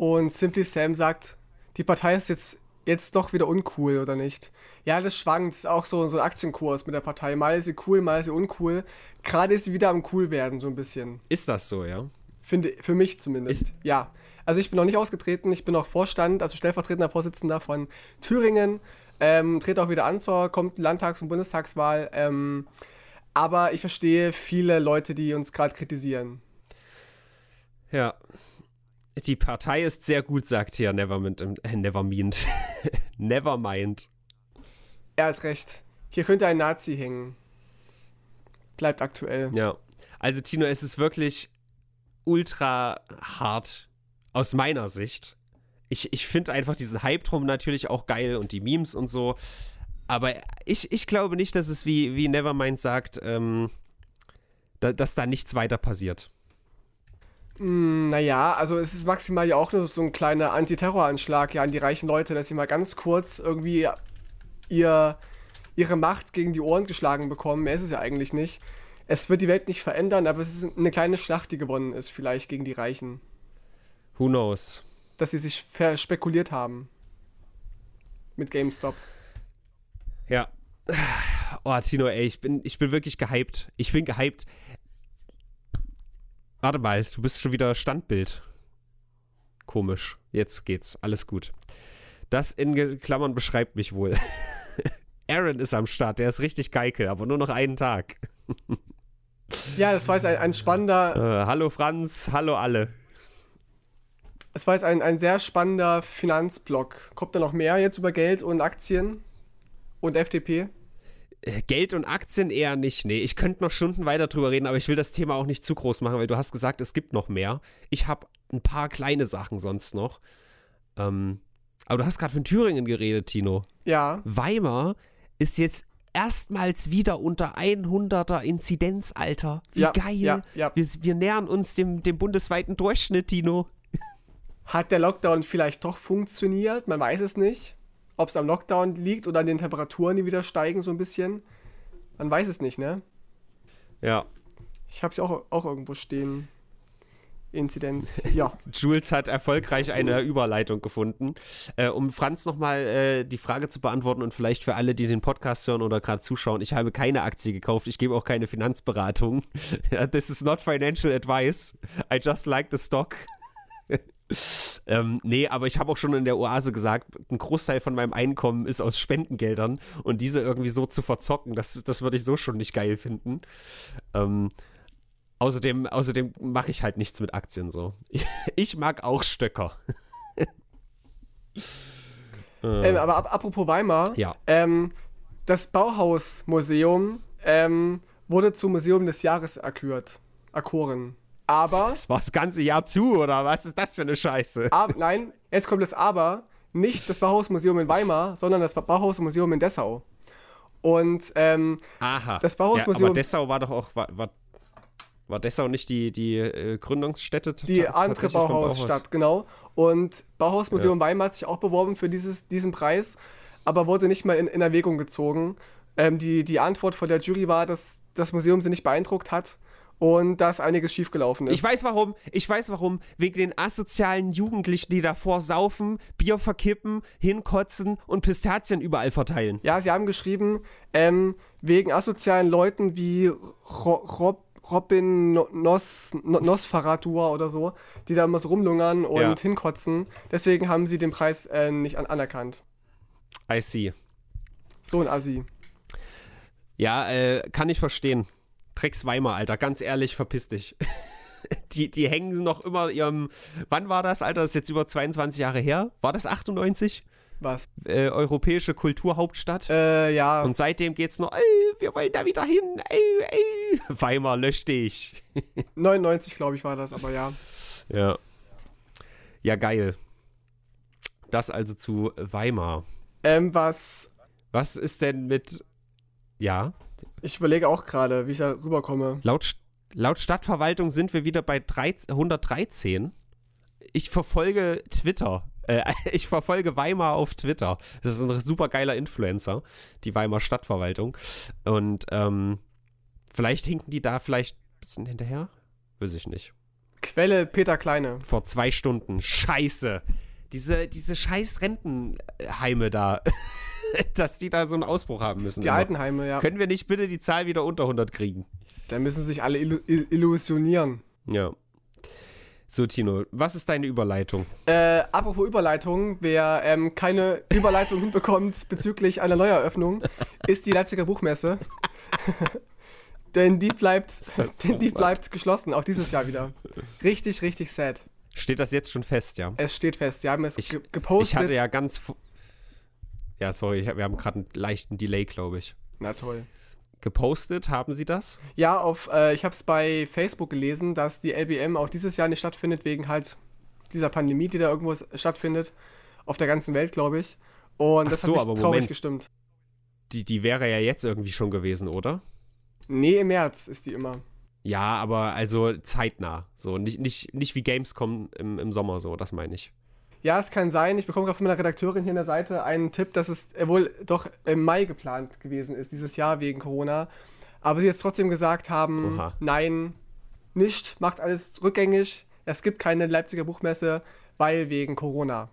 Und Simply Sam sagt, die Partei ist jetzt, jetzt doch wieder uncool, oder nicht? Ja, das schwankt. Das ist auch so, so ein Aktienkurs mit der Partei. Mal ist sie cool, mal ist sie uncool. Gerade ist sie wieder am cool werden, so ein bisschen. Ist das so, ja? Finde, für mich zumindest. Ist ja. Also ich bin noch nicht ausgetreten. Ich bin noch Vorstand, also stellvertretender Vorsitzender von Thüringen. Ähm, trete auch wieder an zur kommt Landtags- und Bundestagswahl. Ähm, aber ich verstehe viele Leute, die uns gerade kritisieren. Ja, die Partei ist sehr gut, sagt hier Nevermind. Äh, Nevermind. Nevermind. Er hat recht. Hier könnte ein Nazi hängen. Bleibt aktuell. Ja. Also, Tino, es ist wirklich ultra hart aus meiner Sicht. Ich, ich finde einfach diesen Hype drum natürlich auch geil und die Memes und so. Aber ich, ich glaube nicht, dass es wie, wie Nevermind sagt, ähm, da, dass da nichts weiter passiert. Hm, naja, also es ist maximal ja auch nur so ein kleiner Antiterroranschlag ja an die reichen Leute, dass sie mal ganz kurz irgendwie ihr, ihre Macht gegen die Ohren geschlagen bekommen. Mehr ist es ja eigentlich nicht. Es wird die Welt nicht verändern, aber es ist eine kleine Schlacht, die gewonnen ist, vielleicht gegen die Reichen. Who knows? Dass sie sich verspekuliert haben. Mit GameStop. Ja. Oh, Tino, ey, ich bin, ich bin wirklich gehypt. Ich bin gehypt. Warte mal, du bist schon wieder Standbild. Komisch. Jetzt geht's. Alles gut. Das in Klammern beschreibt mich wohl. Aaron ist am Start, der ist richtig geikel, aber nur noch einen Tag. Ja, das war jetzt ein, ein spannender. Äh, hallo Franz, hallo alle. Es war jetzt ein, ein sehr spannender Finanzblock. Kommt da noch mehr jetzt über Geld und Aktien und FDP? Äh, Geld und Aktien eher nicht. Nee, ich könnte noch Stunden weiter drüber reden, aber ich will das Thema auch nicht zu groß machen, weil du hast gesagt, es gibt noch mehr. Ich habe ein paar kleine Sachen sonst noch. Ähm, aber du hast gerade von Thüringen geredet, Tino. Ja. Weimar ist jetzt erstmals wieder unter 100er Inzidenzalter. Wie Ja, geil. ja, ja. Wir, wir nähern uns dem, dem bundesweiten Durchschnitt, Tino. Hat der Lockdown vielleicht doch funktioniert? Man weiß es nicht. Ob es am Lockdown liegt oder an den Temperaturen, die wieder steigen, so ein bisschen. Man weiß es nicht, ne? Ja. Ich habe es auch, auch irgendwo stehen. Inzidenz. Ja. Jules hat erfolgreich eine Überleitung gefunden. Äh, um Franz nochmal äh, die Frage zu beantworten und vielleicht für alle, die den Podcast hören oder gerade zuschauen, ich habe keine Aktie gekauft, ich gebe auch keine Finanzberatung. This is not financial advice. I just like the stock. Ähm, nee, aber ich habe auch schon in der Oase gesagt, ein Großteil von meinem Einkommen ist aus Spendengeldern und diese irgendwie so zu verzocken, das, das würde ich so schon nicht geil finden. Ähm, Außerdem, außerdem mache ich halt nichts mit Aktien so. Ich, ich mag auch Stöcker. ähm, aber ap apropos Weimar. Ja. Ähm, das Bauhausmuseum ähm, wurde zum Museum des Jahres erkürt. Erkoren. Aber, Das war das ganze Jahr zu, oder was ist das für eine Scheiße? ab, nein, jetzt kommt das Aber. Nicht das Bauhausmuseum in Weimar, sondern das Ba- Bauhausmuseum in Dessau. Und ähm, Aha. das ja, Bauhausmuseum- aber Dessau war doch auch, war, war, war Dessau nicht die, die äh, Gründungsstätte? die andere Bauhausstadt, genau. Und Bauhausmuseum Weimar hat sich auch beworben für dieses, diesen Preis, aber wurde nicht mal in, in Erwägung gezogen. Ähm, die, die Antwort von der Jury war, dass das Museum sie nicht beeindruckt hat und dass einiges schiefgelaufen ist. Ich weiß warum, ich weiß warum. Wegen den asozialen Jugendlichen, die davor saufen, Bier verkippen, hinkotzen und Pistazien überall verteilen. Ja, sie haben geschrieben, ähm, wegen asozialen Leuten wie Ro Rob Robin No- Nos No- Nosferatur oder so, die da immer so rumlungern und Ja. hinkotzen. Deswegen haben sie den Preis äh, nicht an anerkannt. I see. So ein Assi. Ja, äh, kann ich verstehen. Drecks Weimar, Alter, ganz ehrlich, verpiss dich. die, die hängen noch immer ihrem. Wann war das, Alter? Das ist jetzt über 22 Jahre her. War das 98? Was? Äh, europäische Kulturhauptstadt. Äh, ja. Und seitdem geht's noch, ey, wir wollen da wieder hin, ey, ey. Weimar, lösch dich. 99, glaube ich, war das, aber ja. Ja. Ja, geil. Das also zu Weimar. Ähm, was. Was ist denn mit. Ja, Ich überlege auch gerade, wie ich da rüberkomme. laut, laut Stadtverwaltung sind wir wieder bei 13, 113. Ich verfolge Twitter. Äh, ich verfolge Weimar auf Twitter. Das ist ein super geiler Influencer, die Weimar Stadtverwaltung. Und ähm, vielleicht hinken die da vielleicht ein bisschen hinterher? Weiß ich nicht. Quelle Peter Kleine. Vor zwei Stunden. Scheiße. Diese, diese scheiß Rentenheime da. Dass die da so einen Ausbruch haben müssen. Die immer. Altenheime, ja. Können wir nicht bitte die Zahl wieder unter 100 kriegen? Da müssen sich alle illu il- illusionieren. Ja. So, Tino, was ist deine Überleitung? Äh, apropos Überleitung, wer ähm, keine Überleitung hinbekommt bezüglich einer Neueröffnung, ist die Leipziger Buchmesse. denn die bleibt, denn die bleibt geschlossen, auch dieses Jahr wieder. Richtig, richtig sad. Steht das jetzt schon fest, ja? Es steht fest, sie haben es Ich- ge gepostet. Ich hatte ja ganz. Ja, sorry, hab- wir haben gerade einen leichten Delay, glaube ich. Na toll. Gepostet, haben sie das? Ja, auf, äh, ich habe es bei Facebook gelesen, dass die LBM auch dieses Jahr nicht stattfindet, wegen halt dieser Pandemie, die da irgendwo stattfindet. Auf der ganzen Welt, glaube ich. Und Ach das so, hat mich traurig Moment. gestimmt. Die, die wäre ja jetzt irgendwie schon gewesen, oder? Nee, im März ist die immer. Ja, aber also zeitnah. So, nicht, nicht, nicht wie Gamescom im, im Sommer so, das meine ich. Ja, es kann sein. Ich bekomme gerade von meiner Redakteurin hier an der Seite einen Tipp, dass es äh, wohl doch im Mai geplant gewesen ist, dieses Jahr wegen Corona. Aber sie jetzt trotzdem gesagt haben, Oha. nein, nicht, macht alles rückgängig. Es gibt keine Leipziger Buchmesse, weil wegen Corona.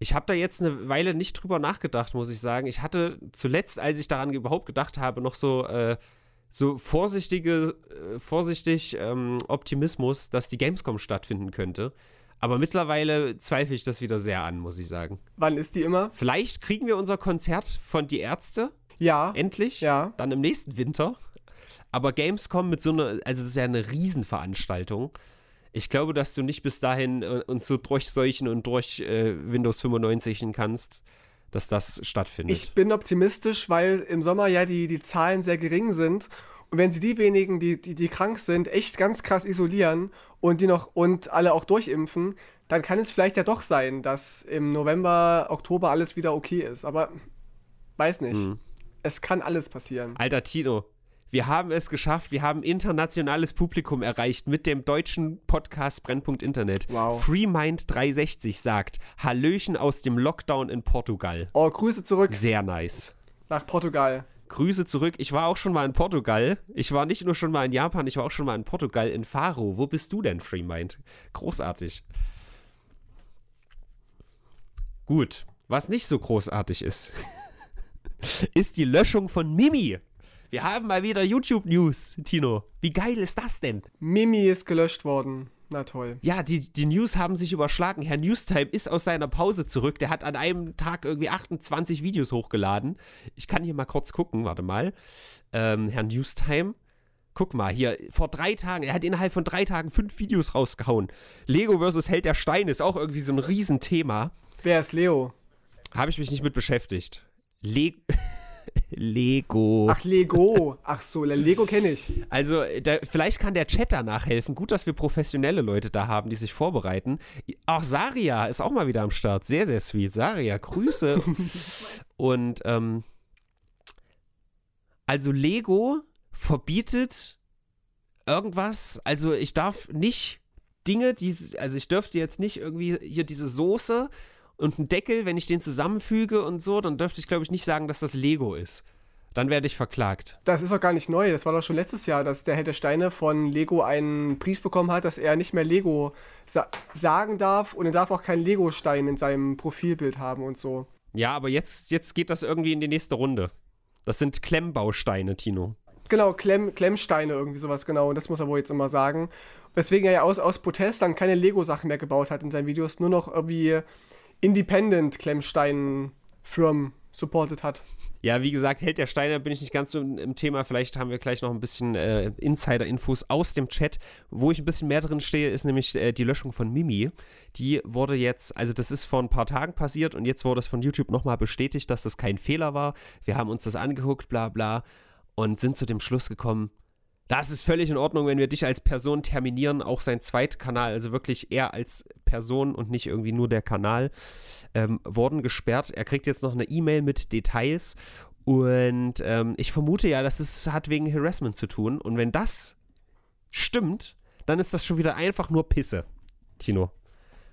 Ich habe da jetzt eine Weile nicht drüber nachgedacht, muss ich sagen. Ich hatte zuletzt, als ich daran überhaupt gedacht habe, noch so, äh, so vorsichtige, äh, vorsichtig ähm, Optimismus, dass die Gamescom stattfinden könnte. Aber mittlerweile zweifle ich das wieder sehr an, muss ich sagen. Wann ist die immer? Vielleicht kriegen wir unser Konzert von Die Ärzte Ja. endlich, Ja. dann im nächsten Winter. Aber Gamescom mit so einer, also das ist ja eine Riesenveranstaltung. Ich glaube, dass du nicht bis dahin äh, uns so durchseuchen und durch äh, Windows 95 kannst, dass das stattfindet. Ich bin optimistisch, weil im Sommer ja die, die Zahlen sehr gering sind. Und wenn sie die wenigen, die, die, die krank sind, echt ganz krass isolieren und die noch und alle auch durchimpfen, dann kann es vielleicht ja doch sein, dass im November, Oktober alles wieder okay ist. Aber weiß nicht. Mhm. Es kann alles passieren. Alter Tino, wir haben es geschafft. Wir haben internationales Publikum erreicht mit dem deutschen Podcast Brennpunkt Internet. Wow. FreeMind360 sagt: Hallöchen aus dem Lockdown in Portugal. Oh, Grüße zurück Sehr nice. nach Portugal. Grüße zurück. Ich war auch schon mal in Portugal. Ich war nicht nur schon mal in Japan, ich war auch schon mal in Portugal, in Faro. Wo bist du denn, FreeMind? Großartig. Gut. Was nicht so großartig ist, ist die Löschung von Mimi. Wir haben mal wieder YouTube-News, Tino. Wie geil ist das denn? Mimi ist gelöscht worden. Na toll. Ja, die, die News haben sich überschlagen. Herr Newstime ist aus seiner Pause zurück. Der hat an einem Tag irgendwie 28 Videos hochgeladen. Ich kann hier mal kurz gucken, warte mal. Ähm, Herr Newstime. Guck mal, hier, vor drei Tagen, er hat innerhalb von drei Tagen fünf Videos rausgehauen. Lego vs. Held der Steine ist auch irgendwie so ein Riesenthema. Wer ist Leo? Habe ich mich nicht mit beschäftigt. Le Lego. Ach, Lego. Ach so, Lego kenne ich. Also, da, vielleicht kann der Chat danach helfen. Gut, dass wir professionelle Leute da haben, die sich vorbereiten. Auch Saria ist auch mal wieder am Start. Sehr, sehr sweet. Saria, Grüße. Und, ähm, also Lego verbietet irgendwas. Also, ich darf nicht Dinge, die, also ich dürfte jetzt nicht irgendwie hier diese Soße und einen Deckel, wenn ich den zusammenfüge und so, dann dürfte ich, glaube ich, nicht sagen, dass das Lego ist. Dann werde ich verklagt. Das ist doch gar nicht neu. Das war doch schon letztes Jahr, dass der Held der Steine von Lego einen Brief bekommen hat, dass er nicht mehr Lego sa sagen darf und er darf auch keinen Lego-Stein in seinem Profilbild haben und so. Ja, aber jetzt, jetzt geht das irgendwie in die nächste Runde. Das sind Klemmbausteine, Tino. Genau, Klemm, Klemmsteine, irgendwie sowas, genau. Und das muss er wohl jetzt immer sagen. Weswegen er ja aus, aus Protest dann keine Lego-Sachen mehr gebaut hat in seinen Videos, nur noch irgendwie Independent-Klemmstein-Firmen supportet hat. Ja, wie gesagt, Held der Steine bin ich nicht ganz so im, im Thema. Vielleicht haben wir gleich noch ein bisschen äh, Insider-Infos aus dem Chat. Wo ich ein bisschen mehr drin stehe, ist nämlich äh, die Löschung von Mimi. Die wurde jetzt, also das ist vor ein paar Tagen passiert und jetzt wurde es von YouTube nochmal bestätigt, dass das kein Fehler war. Wir haben uns das angeguckt, bla bla, und sind zu dem Schluss gekommen, das ist völlig in Ordnung, wenn wir dich als Person terminieren, auch sein Zweitkanal, also wirklich er als Person und nicht irgendwie nur der Kanal, ähm, wurden gesperrt. Er kriegt jetzt noch eine E-Mail mit Details und ähm, ich vermute ja, dass es hat wegen Harassment zu tun. Und wenn das stimmt, dann ist das schon wieder einfach nur Pisse, Tino.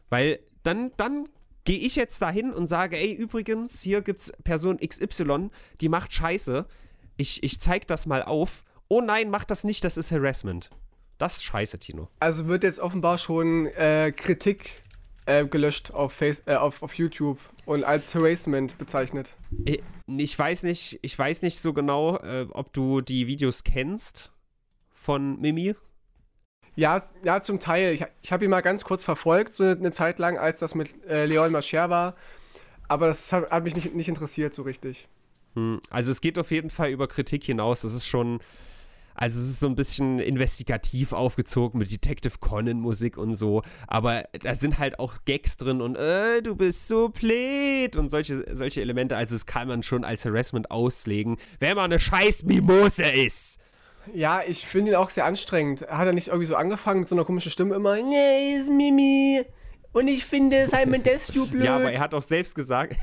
Weil dann, dann gehe ich jetzt dahin und sage, ey, übrigens, hier gibt's Person XY, die macht Scheiße. Ich, ich zeig das mal auf. Oh nein, mach das nicht, das ist Harassment. Das ist scheiße, Tino. Also wird jetzt offenbar schon äh, Kritik äh, gelöscht auf, Face äh, auf, auf YouTube und als Harassment bezeichnet. Ich, weiß nicht, ich weiß nicht so genau, äh, ob du die Videos kennst von Mimi. Ja, ja, zum Teil. Ich, ich habe ihn mal ganz kurz verfolgt, so eine, eine Zeit lang, als das mit äh, Leon Mascher war. Aber das hat, hat mich nicht, nicht interessiert so richtig. Hm, Also es geht auf jeden Fall über Kritik hinaus. Das ist schon, also es ist so ein bisschen investigativ aufgezogen mit Detective Conan Musik und so. Aber da sind halt auch Gags drin und äh, du bist so blöd und solche, solche Elemente. Also das kann man schon als Harassment auslegen, wenn man eine scheiß Mimose ist. Ja, ich finde ihn auch sehr anstrengend. Hat er nicht irgendwie so angefangen mit so einer komischen Stimme immer? Nee, ist Mimi. Und ich finde Simon Desue blöd. Ja, aber er hat auch selbst gesagt,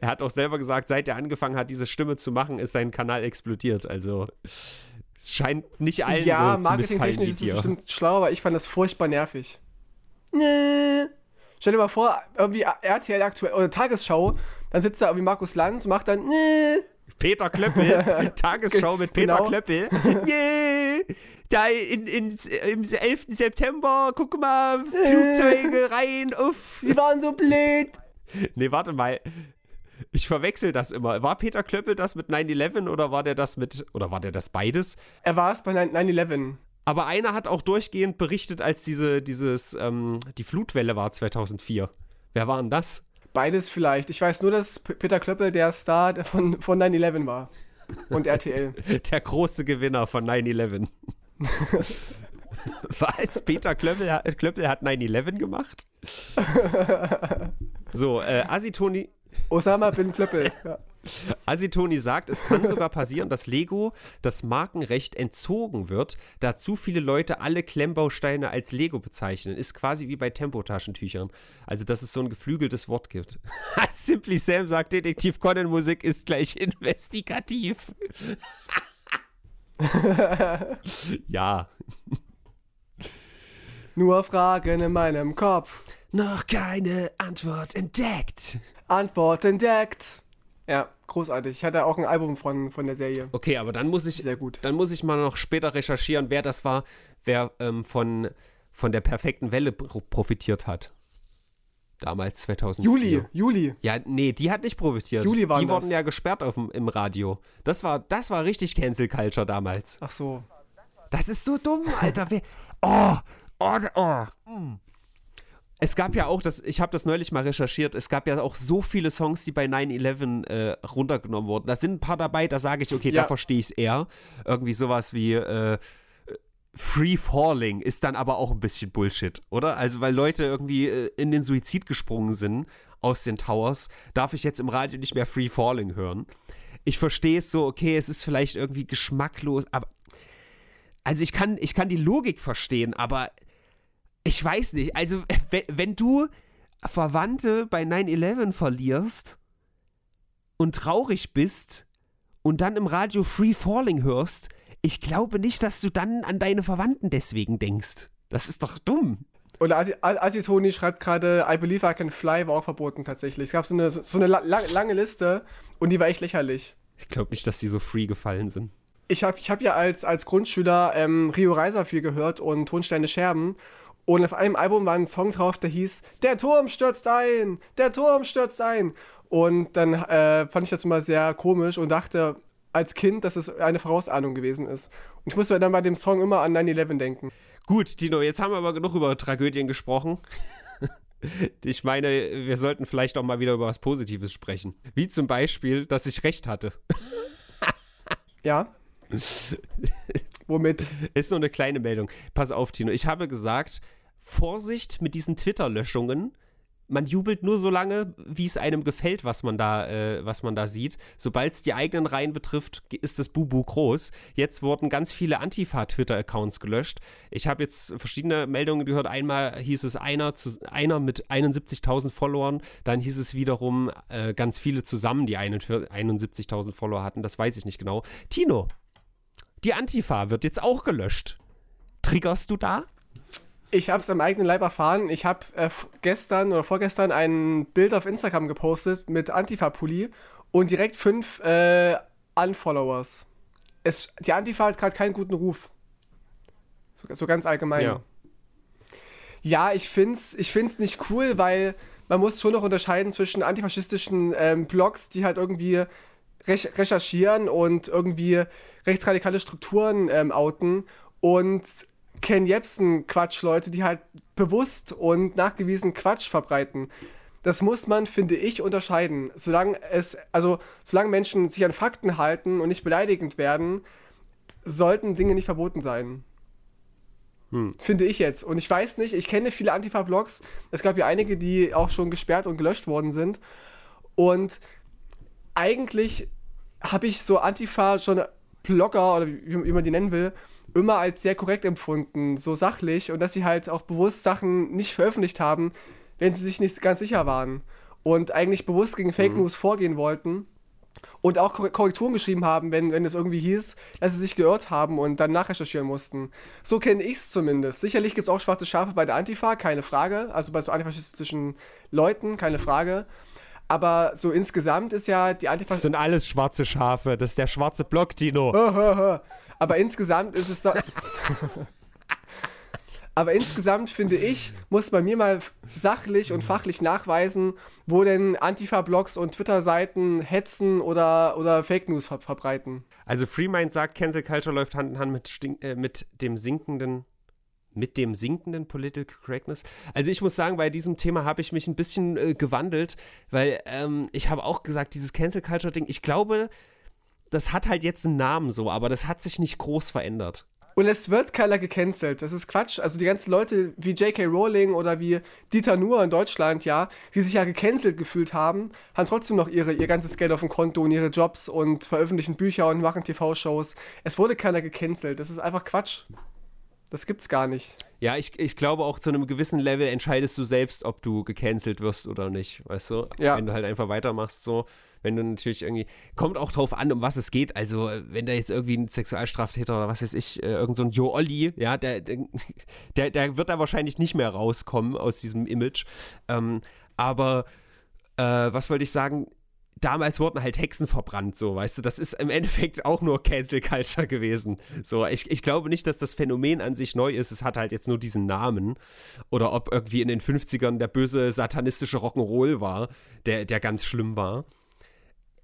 er hat auch selber gesagt, seit er angefangen hat, diese Stimme zu machen, ist sein Kanal explodiert. Also es scheint nicht allen ja, so zu missfallen wie ist es dir. bestimmt schlau, aber ich fand das furchtbar nervig. nee. Stell dir mal vor, irgendwie RTL aktuell oder Tagesschau, dann sitzt da irgendwie Markus Lanz und macht dann, nee. Peter Klöppel, Tagesschau mit Peter Genau. Klöppel. Yeah, da in, in, im 11. September, guck mal, Flugzeuge rein, uff. Sie waren so blöd. Nee, warte mal. Ich verwechsel das immer. War Peter Klöppel das mit 9-11 oder war der das mit, oder war der das beides? Er war es bei 9-11. Aber einer hat auch durchgehend berichtet, als diese, dieses, ähm, die Flutwelle war 2004. Wer war denn das? Beides vielleicht. Ich weiß nur, dass Peter Klöppel der Star von, von 9-11 war. Und RTL. Der große Gewinner von 9-11. Was? Peter Klöppel, hat- Klöppel hat 9-11 gemacht? So, äh, Asitoni, Osama bin Klöppel. Ja. Asitoni sagt, es kann sogar passieren, dass Lego das Markenrecht entzogen wird, da zu viele Leute alle Klemmbausteine als Lego bezeichnen. Ist quasi wie bei Tempotaschentüchern. Also, dass es so ein geflügeltes Wort gibt. Simply Sam sagt, Detektiv Conan Musik ist gleich investigativ. ja. Nur Fragen in meinem Kopf. Noch keine Antwort entdeckt. Antwort entdeckt. Ja, großartig. Ich hatte auch ein Album von, von der Serie. Okay, aber dann muss ich, Sehr gut. dann muss ich mal noch später recherchieren, wer das war, wer ähm, von, von der perfekten Welle pro- profitiert hat. Damals 2004. Juli, Juli. Ja, nee, die hat nicht profitiert. Juli waren die das. wurden ja gesperrt auf im Radio. Das war, das war richtig Cancel Culture damals. Ach so. Das ist so dumm, Alter. Oh, oh, oh. mm. Es gab ja auch, das, ich habe das neulich mal recherchiert, es gab ja auch so viele Songs, die bei 9-11 äh, runtergenommen wurden. Da sind ein paar dabei, da sage ich, okay, da Ja. verstehe ich es eher. Irgendwie sowas wie äh, Free Falling ist dann aber auch ein bisschen Bullshit, oder? Also, weil Leute irgendwie äh, in den Suizid gesprungen sind aus den Towers, darf ich jetzt im Radio nicht mehr Free Falling hören. Ich verstehe es so, okay, es ist vielleicht irgendwie geschmacklos, aber also ich kann, ich kann die Logik verstehen, aber ich weiß nicht. Also, wenn, du Verwandte bei 9-11 verlierst und traurig bist und dann im Radio Free Falling hörst, ich glaube nicht, dass du dann an deine Verwandten deswegen denkst. Das ist doch dumm. Oder Asi- Asitoni schreibt gerade, I Believe I Can Fly war auch verboten tatsächlich. Es gab so eine, so eine la lang- lange Liste und die war echt lächerlich. Ich glaube nicht, dass die so free gefallen sind. Ich habe ich hab ja als, als Grundschüler ähm, Rio Reiser viel gehört und Tonsteine Scherben. Und auf einem Album war ein Song drauf, der hieß Der Turm stürzt ein! Der Turm stürzt ein! Und dann äh, fand ich das immer sehr komisch und dachte als Kind, dass es eine Vorausahnung gewesen ist. Und ich musste dann bei dem Song immer an 9-11 denken. Gut, Dino, jetzt haben wir aber genug über Tragödien gesprochen. Ich meine, wir sollten vielleicht auch mal wieder über was Positives sprechen. Wie zum Beispiel, dass ich recht hatte. Ja? Womit? Ist nur eine kleine Meldung. Pass auf, Tino. Ich habe gesagt, Vorsicht mit diesen Twitter-Löschungen. Man jubelt nur so lange, wie es einem gefällt, was man da, äh, was man da sieht. Sobald es die eigenen Reihen betrifft, ist das Bubu groß. Jetzt wurden ganz viele Antifa-Twitter-Accounts gelöscht. Ich habe jetzt verschiedene Meldungen gehört. Einmal hieß es einer, zu, einer mit 71.000 Followern. Dann hieß es wiederum äh, ganz viele zusammen, die 71.000 Follower hatten. Das weiß ich nicht genau. Tino, die Antifa wird jetzt auch gelöscht. Triggerst du da? Ich habe es am eigenen Leib erfahren. Ich habe äh, gestern oder vorgestern ein Bild auf Instagram gepostet mit Antifa-Pulli und direkt fünf äh, Unfollowers. Es, die Antifa hat gerade keinen guten Ruf. So, so ganz allgemein. Ja. Ja, ich find's, ich find's nicht cool, weil man muss schon noch unterscheiden zwischen antifaschistischen ähm, Blogs, die halt irgendwie recherchieren und irgendwie rechtsradikale Strukturen ähm, outen und Ken Jebsen Quatschleute, die halt bewusst und nachgewiesen Quatsch verbreiten. Das muss man, finde ich, unterscheiden. Solange es, also solange Menschen sich an Fakten halten und nicht beleidigend werden, sollten Dinge nicht verboten sein. Finde ich jetzt. Und ich weiß nicht, ich kenne viele Antifa-Blogs. Es gab ja einige, die auch schon gesperrt und gelöscht worden sind. Und eigentlich habe ich so Antifa schon Blogger oder wie, wie man die nennen will, immer als sehr korrekt empfunden, so sachlich und dass sie halt auch bewusst Sachen nicht veröffentlicht haben, wenn sie sich nicht ganz sicher waren und eigentlich bewusst gegen Fake News vorgehen wollten und auch Korre- Korrekturen geschrieben haben, wenn, wenn es irgendwie hieß, dass sie sich geirrt haben und dann nachrecherchieren mussten. So kenne ich es zumindest. Sicherlich gibt es auch schwarze Schafe bei der Antifa, keine Frage. Also bei so antifaschistischen Leuten, keine Frage. Aber so insgesamt ist ja die Antifa. Das sind alles schwarze Schafe. Das ist der schwarze Block, Tino. Aber insgesamt ist es doch. Aber insgesamt finde ich, muss man mir mal sachlich und fachlich nachweisen, wo denn Antifa-Blogs und Twitter-Seiten hetzen oder, oder Fake News ver verbreiten. Also Freemind sagt, Cancel Culture läuft Hand in Hand mit, äh, mit dem sinkenden mit dem sinkenden Political Correctness. Also ich muss sagen, bei diesem Thema habe ich mich ein bisschen äh, gewandelt, weil ähm, ich habe auch gesagt, dieses Cancel Culture Ding, ich glaube, das hat halt jetzt einen Namen so, aber das hat sich nicht groß verändert. Und es wird keiner gecancelt. Das ist Quatsch. Also die ganzen Leute wie J.K. Rowling oder wie Dieter Nuhr in Deutschland, ja, die sich ja gecancelt gefühlt haben, haben trotzdem noch ihre, ihr ganzes Geld auf dem Konto und ihre Jobs und veröffentlichen Bücher und machen TV-Shows. Es wurde keiner gecancelt. Das ist einfach Quatsch. Das gibt's gar nicht. Ja, ich, ich glaube auch zu einem gewissen Level entscheidest du selbst, ob du gecancelt wirst oder nicht, weißt du? Ja. Wenn du halt einfach weitermachst, so. Wenn du natürlich irgendwie, kommt auch drauf an, um was es geht. Also, wenn da jetzt irgendwie ein Sexualstraftäter oder was weiß ich, äh, irgend so ein Joe Olli, ja, der, der, der, der wird da wahrscheinlich nicht mehr rauskommen aus diesem Image. Ähm, aber, äh, was wollte ich sagen? Damals wurden halt Hexen verbrannt, so, weißt du, das ist im Endeffekt auch nur Cancel Culture gewesen. So, ich, ich glaube nicht, dass das Phänomen an sich neu ist, es hat halt jetzt nur diesen Namen. Oder ob irgendwie in den 50ern der böse satanistische Rock'n'Roll war, der, der ganz schlimm war.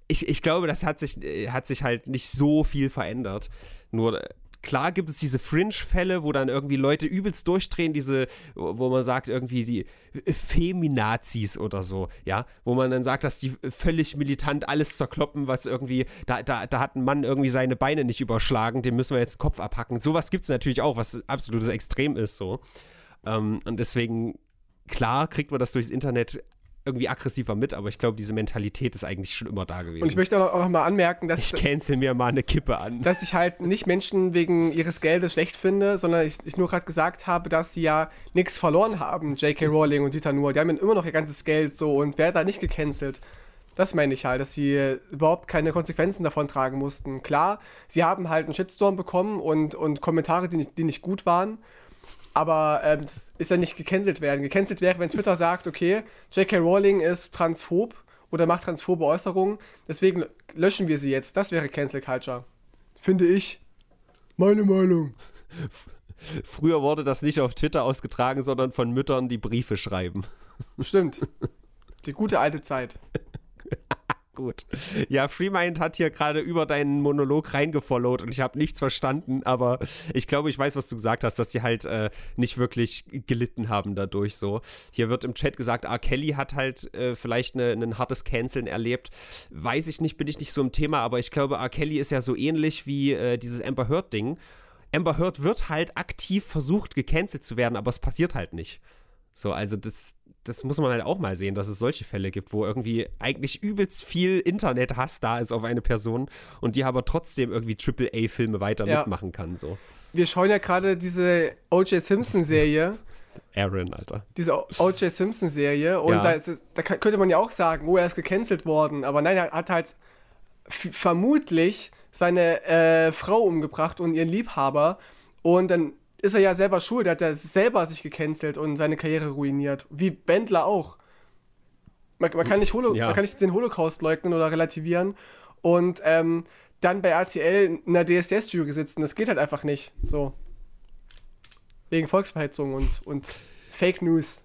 Ich, ich glaube, das hat sich, äh, hat sich halt nicht so viel verändert. Nur, klar gibt es diese Fringe-Fälle, wo dann irgendwie Leute übelst durchdrehen, diese, wo man sagt, irgendwie die Feminazis oder so, ja, wo man dann sagt, dass die völlig militant alles zerkloppen, was irgendwie, da, da, da hat ein Mann irgendwie seine Beine nicht überschlagen, dem müssen wir jetzt den Kopf abhacken. Sowas gibt es natürlich auch, was absolutes Extrem ist, so. Ähm, und deswegen, klar, kriegt man das durchs Internet irgendwie aggressiver mit, aber ich glaube, diese Mentalität ist eigentlich schon immer da gewesen. Und ich möchte auch noch mal anmerken, dass ich cancel mir mal eine Kippe an. dass ich halt nicht Menschen wegen ihres Geldes schlecht finde, sondern ich, ich nur gerade gesagt habe, dass sie ja nichts verloren haben, J.K. Rowling und Dieter Nuhr. Die haben ja immer noch ihr ganzes Geld so und wer da nicht gecancelt. Das meine ich halt, dass sie überhaupt keine Konsequenzen davon tragen mussten. Klar, sie haben halt einen Shitstorm bekommen und, und Kommentare, die nicht, die nicht gut waren. Aber ähm, ist ja nicht gecancelt werden. Gecancelt wäre, wenn Twitter sagt, okay, J.K. Rowling ist transphob oder macht transphobe Äußerungen, deswegen löschen wir sie jetzt. Das wäre Cancel Culture. Finde ich. Meine Meinung. Früher wurde das nicht auf Twitter ausgetragen, sondern von Müttern, die Briefe schreiben. Stimmt. Die gute alte Zeit. Gut. Ja, Freemind hat hier gerade über deinen Monolog reingefollowt und ich habe nichts verstanden, aber ich glaube, ich weiß, was du gesagt hast, dass die halt äh, nicht wirklich gelitten haben dadurch so. Hier wird im Chat gesagt, R. Kelly hat halt äh, vielleicht ne, ein hartes Canceln erlebt. Weiß ich nicht, bin ich nicht so im Thema, aber ich glaube, R. Kelly ist ja so ähnlich wie äh, dieses Amber Heard-Ding. Amber Heard wird halt aktiv versucht, gecancelt zu werden, aber es passiert halt nicht. So, also das, das muss man halt auch mal sehen, dass es solche Fälle gibt, wo irgendwie eigentlich übelst viel Internethass da ist auf eine Person und die aber trotzdem irgendwie AAA-Filme weiter Ja. mitmachen kann. So. Wir schauen ja gerade diese O.J. Simpson-Serie. Aaron, Alter. Diese O.J. Simpson-Serie. Und Ja. da, ist, da könnte man ja auch sagen, oh, er ist gecancelt worden. Aber nein, er hat halt vermutlich seine äh, Frau umgebracht und ihren Liebhaber. Und dann ist er ja selber schuld. Er hat ja selber sich gecancelt und seine Karriere ruiniert. Wie Bendler auch. Man, man, kann, nicht Holo Ja. man kann nicht den Holocaust leugnen oder relativieren. Und ähm, dann bei RTL in der DSDS-Jury sitzen. Das geht halt einfach nicht. So. Wegen Volksverhetzung und, und Fake News.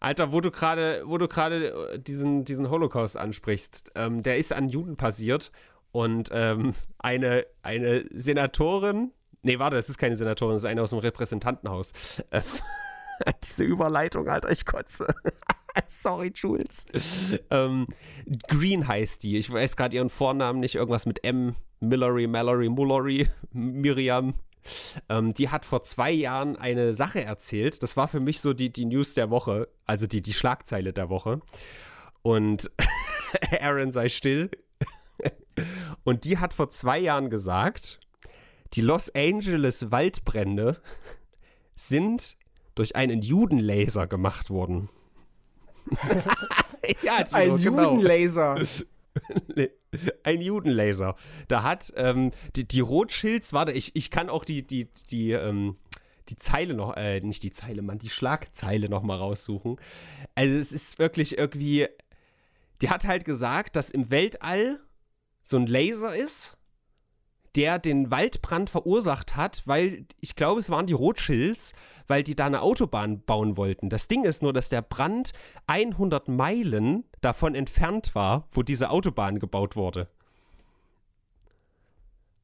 Alter, wo du gerade, wo du gerade äh, diesen, diesen Holocaust ansprichst, ähm, der ist an Juden passiert und ähm, eine, eine Senatorin, nee, warte, das ist keine Senatorin, das ist eine aus dem Repräsentantenhaus. Äh, diese Überleitung, Alter, ich kotze. Sorry, Jules. Ähm, Green heißt die. Ich weiß gerade ihren Vornamen nicht. Irgendwas mit M. Millery, Mallory, Mullery, Miriam. Ähm, die hat vor zwei Jahren eine Sache erzählt. Das war für mich so die, die News der Woche, also die, die Schlagzeile der Woche. Und Aaron sei still. Und die hat vor zwei Jahren gesagt, die Los Angeles Waldbrände sind durch einen Judenlaser gemacht worden. ja, Timo, Ein genau. Judenlaser. ein Judenlaser. Da hat ähm, die, die Rothschilds, warte, ich, ich kann auch die, die, die, ähm, die Zeile noch, äh, nicht die Zeile, Mann, die Schlagzeile noch mal raussuchen. Also es ist wirklich irgendwie, die hat halt gesagt, dass im Weltall so ein Laser ist, der den Waldbrand verursacht hat, weil ich glaube, es waren die Rothschilds, weil die da eine Autobahn bauen wollten. Das Ding ist nur, dass der Brand 100 Meilen davon entfernt war, wo diese Autobahn gebaut wurde.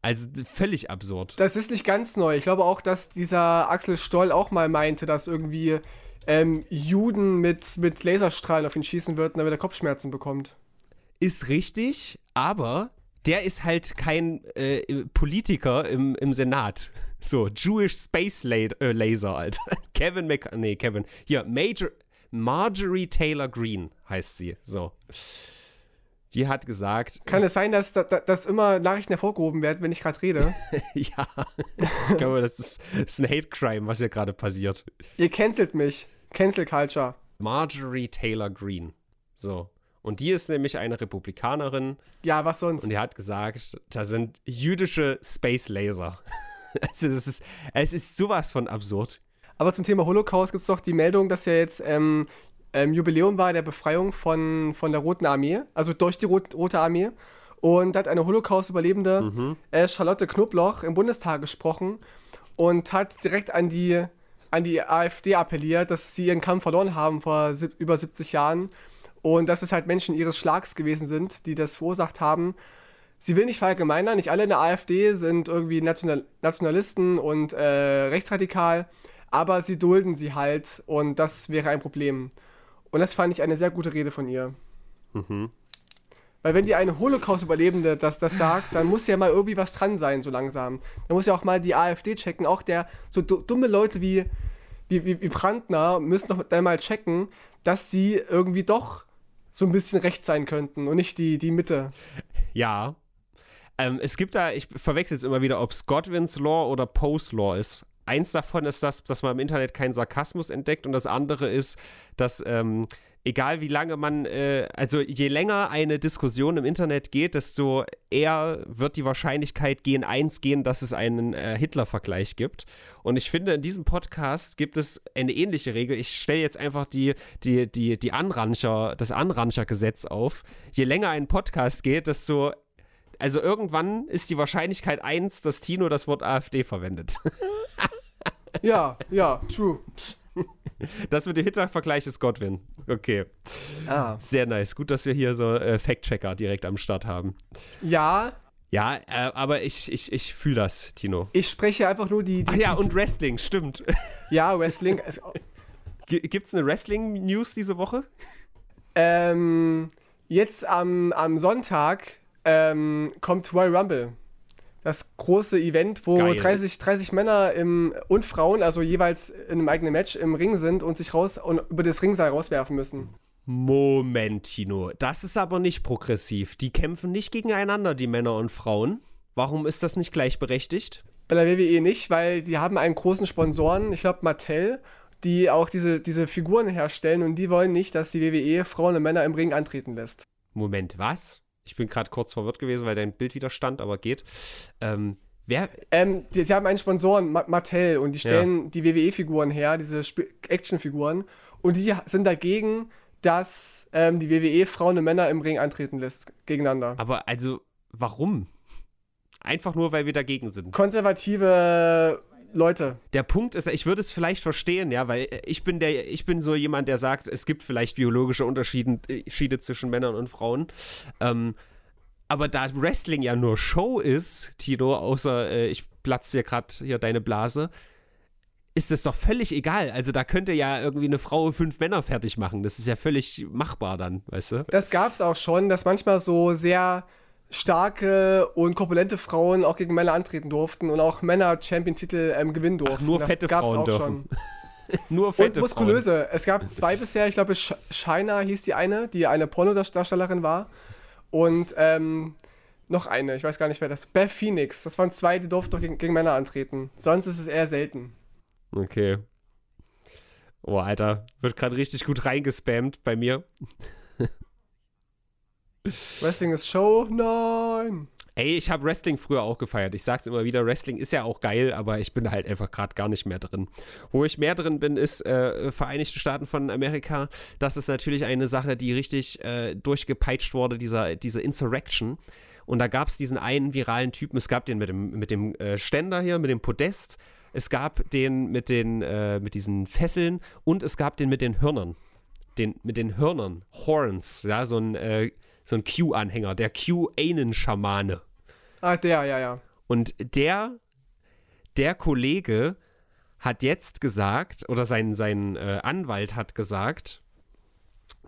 Also völlig absurd. Das ist nicht ganz neu. Ich glaube auch, dass dieser Axel Stoll auch mal meinte, dass irgendwie ähm, Juden mit, mit Laserstrahlen auf ihn schießen würden, damit er Kopfschmerzen bekommt. Ist richtig, aber der ist halt kein äh, Politiker im, im Senat. So, Jewish Space La äh, Laser, Alter. Kevin Mc... Nee, Kevin. Hier, Major... Marjorie Taylor Greene heißt sie. So. Die hat gesagt. Kann es sein, dass, dass, dass immer Nachrichten hervorgehoben werden, wenn ich gerade rede? ja, ich glaube, das ist, das ist ein Hate Crime, was hier gerade passiert. Ihr cancelt mich. Cancel Culture. Marjorie Taylor Greene. So. Und die ist nämlich eine Republikanerin. Ja, was sonst? Und die hat gesagt, da sind jüdische Space Laser. also das ist, es ist sowas von absurd. Aber zum Thema Holocaust gibt es doch die Meldung, dass ja jetzt ähm, ähm, Jubiläum war der Befreiung von, von der Roten Armee, also durch die Rot Rote Armee. Und da hat eine Holocaust-Überlebende, Mhm. äh, Charlotte Knobloch, im Bundestag gesprochen und hat direkt an die, an die AfD appelliert, dass sie ihren Kampf verloren haben vor über 70 Jahren und dass es halt Menschen ihres Schlags gewesen sind, die das verursacht haben. Sie will nicht verallgemeinern, nicht alle in der AfD sind irgendwie National Nationalisten und äh, rechtsradikal, aber sie dulden sie halt und das wäre ein Problem. Und das fand ich eine sehr gute Rede von ihr. Weil wenn dir eine Holocaust-Überlebende das, das sagt, dann muss ja mal irgendwie was dran sein, so langsam. Dann muss ja auch mal die AfD checken. Auch der so du, dumme Leute wie, wie, wie, wie Brandner müssen doch dann mal checken, dass sie irgendwie doch so ein bisschen recht sein könnten und nicht die, die Mitte. Ja. Ähm, es gibt da, ich verwechsel es immer wieder, ob es Godwins Law oder Poe's Law ist. Eins davon ist das, dass man im Internet keinen Sarkasmus entdeckt und das andere ist, dass ähm, egal wie lange man, äh, also je länger eine Diskussion im Internet geht, desto eher wird die Wahrscheinlichkeit gegen eins gehen, dass es einen äh, Hitler-Vergleich gibt. Und ich finde, in diesem Podcast gibt es eine ähnliche Regel. Ich stelle jetzt einfach die, die, die, die Anrancher, das Anranchergesetz auf. Je länger ein Podcast geht, desto also irgendwann ist die Wahrscheinlichkeit eins, dass Tino das Wort AfD verwendet. Ja, ja, true. Das mit dem Hitler-Vergleich ist Godwin. Okay. Ah. Sehr nice. Gut, dass wir hier so äh, Fact-Checker direkt am Start haben. Ja, Ja, äh, aber ich, ich, ich fühle das, Tino. ich spreche einfach nur die. die Ach ja, und Wrestling, stimmt. ja, Wrestling. Es, G gibt's eine Wrestling-News diese Woche? Ähm, jetzt am, am Sonntag ähm, kommt Royal Rumble. Das große Event, wo Geil. 30, 30 Männer im, und Frauen, also jeweils in einem eigenen Match im Ring sind und sich raus und über das Ringseil rauswerfen müssen. Moment, Tino. Das ist aber nicht progressiv. Die kämpfen nicht gegeneinander, die Männer und Frauen. Warum ist das nicht gleichberechtigt? Bei der WWE nicht, weil die haben einen großen Sponsoren, ich glaube Mattel, die auch diese, diese Figuren herstellen und die wollen nicht, dass die WWE Frauen und Männer im Ring antreten lässt. Moment, was? Ich bin gerade kurz verwirrt gewesen, weil dein Bild wieder stand, aber geht. Ähm, wer, Ähm, die, sie haben einen Sponsoren, Ma Mattel, und die stellen die WWE-Figuren her, diese Action-Figuren, und die sind dagegen, dass ähm, die WWE Frauen und Männer im Ring antreten lässt, gegeneinander. aber also, warum? Einfach nur, weil wir dagegen sind. Konservative Leute. Der Punkt ist, ich würde es vielleicht verstehen, ja, weil ich bin der, ich bin so jemand, der sagt, es gibt vielleicht biologische Unterschiede Unterschiede zwischen Männern und Frauen. Ähm, aber da Wrestling ja nur Show ist, Tino, außer äh, ich platze dir gerade hier deine Blase, ist es doch völlig egal. Also da könnte ja irgendwie eine Frau fünf Männer fertig machen. Das ist ja völlig machbar dann, weißt du? Das gab es auch schon, dass manchmal so sehr starke und korpulente Frauen auch gegen Männer antreten durften und auch Männer Champion-Titel ähm, gewinnen durften. nur das fette Frauen auch dürfen. schon. Nur Und fette muskulöse. Es gab zwei bisher, ich glaube, Sh- Shina hieß die eine, die eine Pornodarstellerin war. Und ähm, noch eine, ich weiß gar nicht wer das. Beth Phoenix. Das waren zwei, die durften doch gegen, gegen Männer antreten. Sonst ist es eher selten. Frauen. Okay. Oh, Alter. Wird gerade richtig gut reingespammt bei mir. Wrestling ist Show? Nein. Ey, ich habe Wrestling früher auch gefeiert. Ich sag's immer wieder, Wrestling ist ja auch geil, aber ich bin halt einfach gerade gar nicht mehr drin. Wo ich mehr drin bin, ist äh, Vereinigte Staaten von Amerika. Das ist natürlich eine Sache, die richtig äh, durchgepeitscht wurde, dieser, diese Insurrection. Und da gab es diesen einen viralen Typen, es gab den mit dem, mit dem äh, Ständer hier, mit dem Podest, es gab den mit den, äh, mit diesen Fesseln und es gab den mit den Hörnern. Den, mit den Hörnern, Horns, ja, so ein, äh, so ein Q-Anhänger, der Q-Anen-Schamane. Ah, der, ja, ja. Und der, der Kollege hat jetzt gesagt, oder sein, sein äh, Anwalt hat gesagt,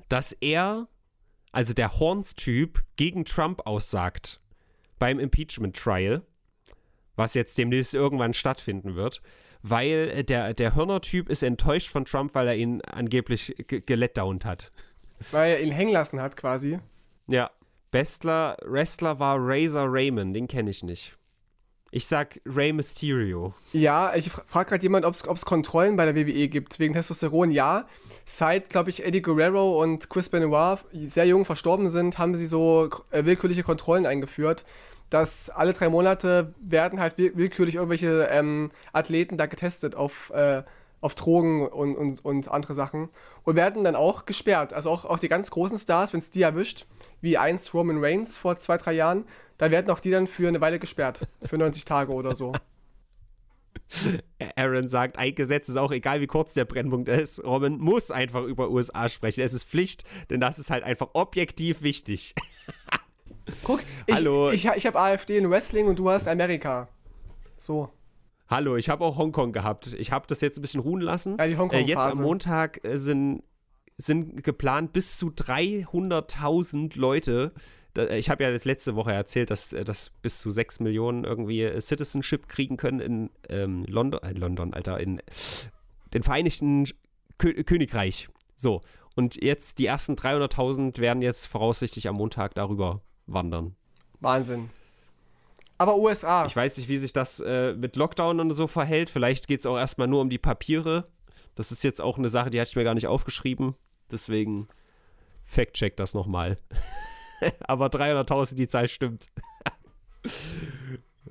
dass er, also der Horns-Typ, gegen Trump aussagt beim Impeachment-Trial, was jetzt demnächst irgendwann stattfinden wird, weil der, der Hörner-Typ ist enttäuscht von Trump, weil er ihn angeblich geletdownt hat. Weil er ihn hängen lassen hat, quasi. Ja. Bestler Wrestler war Razor Raymond, den kenne ich nicht. Ich sag Rey Mysterio. Ja, ich frage gerade jemand, ob es Kontrollen bei der WWE gibt, wegen Testosteron. Ja, seit, glaube ich, Eddie Guerrero und Chris Benoit sehr jung verstorben sind, haben sie so äh, willkürliche Kontrollen eingeführt, dass alle drei Monate werden halt willkürlich irgendwelche ähm, Athleten da getestet auf, äh, auf Drogen und, und, und andere Sachen und werden dann auch gesperrt. Also auch, auch die ganz großen Stars, wenn es die erwischt, wie einst Roman Reigns vor zwei, drei Jahren, da werden auch die dann für eine Weile gesperrt. Für 90 Tage oder so. Aaron sagt, ein Gesetz ist auch egal, wie kurz der Brennpunkt ist. Roman muss einfach über USA sprechen. Es ist Pflicht, denn das ist halt einfach objektiv wichtig. Guck, ich, Hallo. ich, ich, ich habe AfD in Wrestling und du hast Amerika. So. Hallo, ich habe auch Hongkong gehabt. Ich habe das jetzt ein bisschen ruhen lassen. Ja, die Hongkong äh, jetzt am Montag äh, sind, sind geplant bis zu 300.000 Leute. Äh, ich habe ja das letzte Woche erzählt, dass, äh, dass bis zu 6 Millionen irgendwie äh, Citizenship kriegen können in ähm, London, äh, London, Alter, in den Vereinigten Kö Königreich. So. Und jetzt die ersten 300.000 werden jetzt voraussichtlich am Montag darüber wandern. Wahnsinn. Aber USA. Ich weiß nicht, wie sich das äh, mit Lockdown und so verhält. Vielleicht geht es auch erstmal nur um die Papiere. Das ist jetzt auch eine Sache, die hatte ich mir gar nicht aufgeschrieben. Deswegen fact-check das nochmal. Aber 300.000, die Zahl stimmt.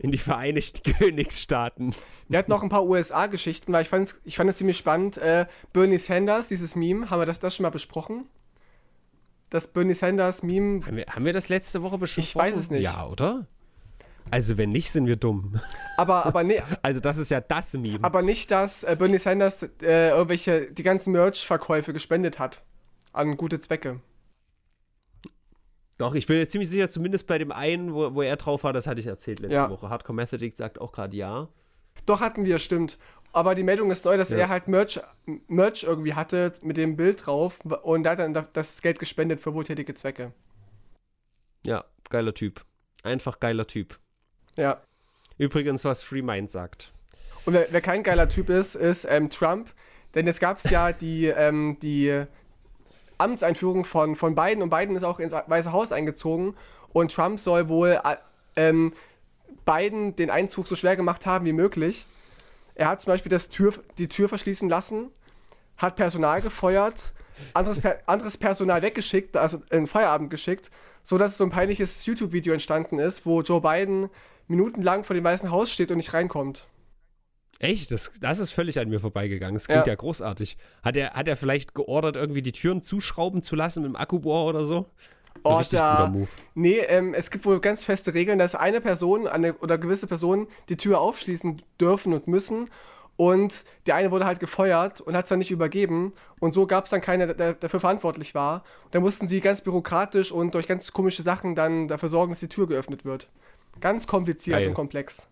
In die Vereinigten Königsstaaten. Wir hatten noch ein paar USA-Geschichten, weil ich fand es ich fand ziemlich spannend. Äh, Bernie Sanders, dieses Meme, haben wir das, das schon mal besprochen? Das Bernie Sanders Meme. Haben wir, haben wir das letzte Woche besprochen? Ich weiß es nicht. Ja, oder? Also wenn nicht, sind wir dumm. Aber, aber nee. Also das ist ja das Meme. Aber nicht, dass äh, Bernie Sanders äh, irgendwelche, die ganzen Merch-Verkäufe gespendet hat. An gute Zwecke. Doch, ich bin mir ziemlich sicher, zumindest bei dem einen, wo, wo er drauf war, das hatte ich erzählt letzte ja. Woche. Hardcore Methodic sagt auch gerade ja. Doch, hatten wir, stimmt. Aber die Meldung ist neu, dass ja. er halt Merch, Merch irgendwie hatte mit dem Bild drauf und er hat dann das Geld gespendet für wohltätige Zwecke. Ja, geiler Typ. Einfach geiler Typ. Ja. Übrigens, was Free Mind sagt. Und wer, wer kein geiler Typ ist, ist ähm, Trump. Denn es gab ja die, ähm, die Amtseinführung von, von Biden und Biden ist auch ins Weiße Haus eingezogen. Und Trump soll wohl äh, ähm, Biden den Einzug so schwer gemacht haben wie möglich. Er hat zum Beispiel das Tür, die Tür verschließen lassen, hat Personal gefeuert, anderes, per, anderes Personal weggeschickt, also in Feierabend geschickt, sodass so ein peinliches YouTube-Video entstanden ist, wo Joe Biden minutenlang vor dem Weißen Haus steht und nicht reinkommt. Echt? Das, das ist völlig an mir vorbeigegangen. Das klingt ja, ja großartig. Hat er, hat er vielleicht geordert, irgendwie die Türen zuschrauben zu lassen mit dem Akkubohr oder so? oh, da, Nee, ähm, es gibt wohl ganz feste Regeln, dass eine Person eine, oder gewisse Personen die Tür aufschließen dürfen und müssen. Und der eine wurde halt gefeuert und hat es dann nicht übergeben. Und so gab es dann keiner, der dafür verantwortlich war. Und dann mussten sie ganz bürokratisch und durch ganz komische Sachen dann dafür sorgen, dass die Tür geöffnet wird. Ganz kompliziert geil. und komplex.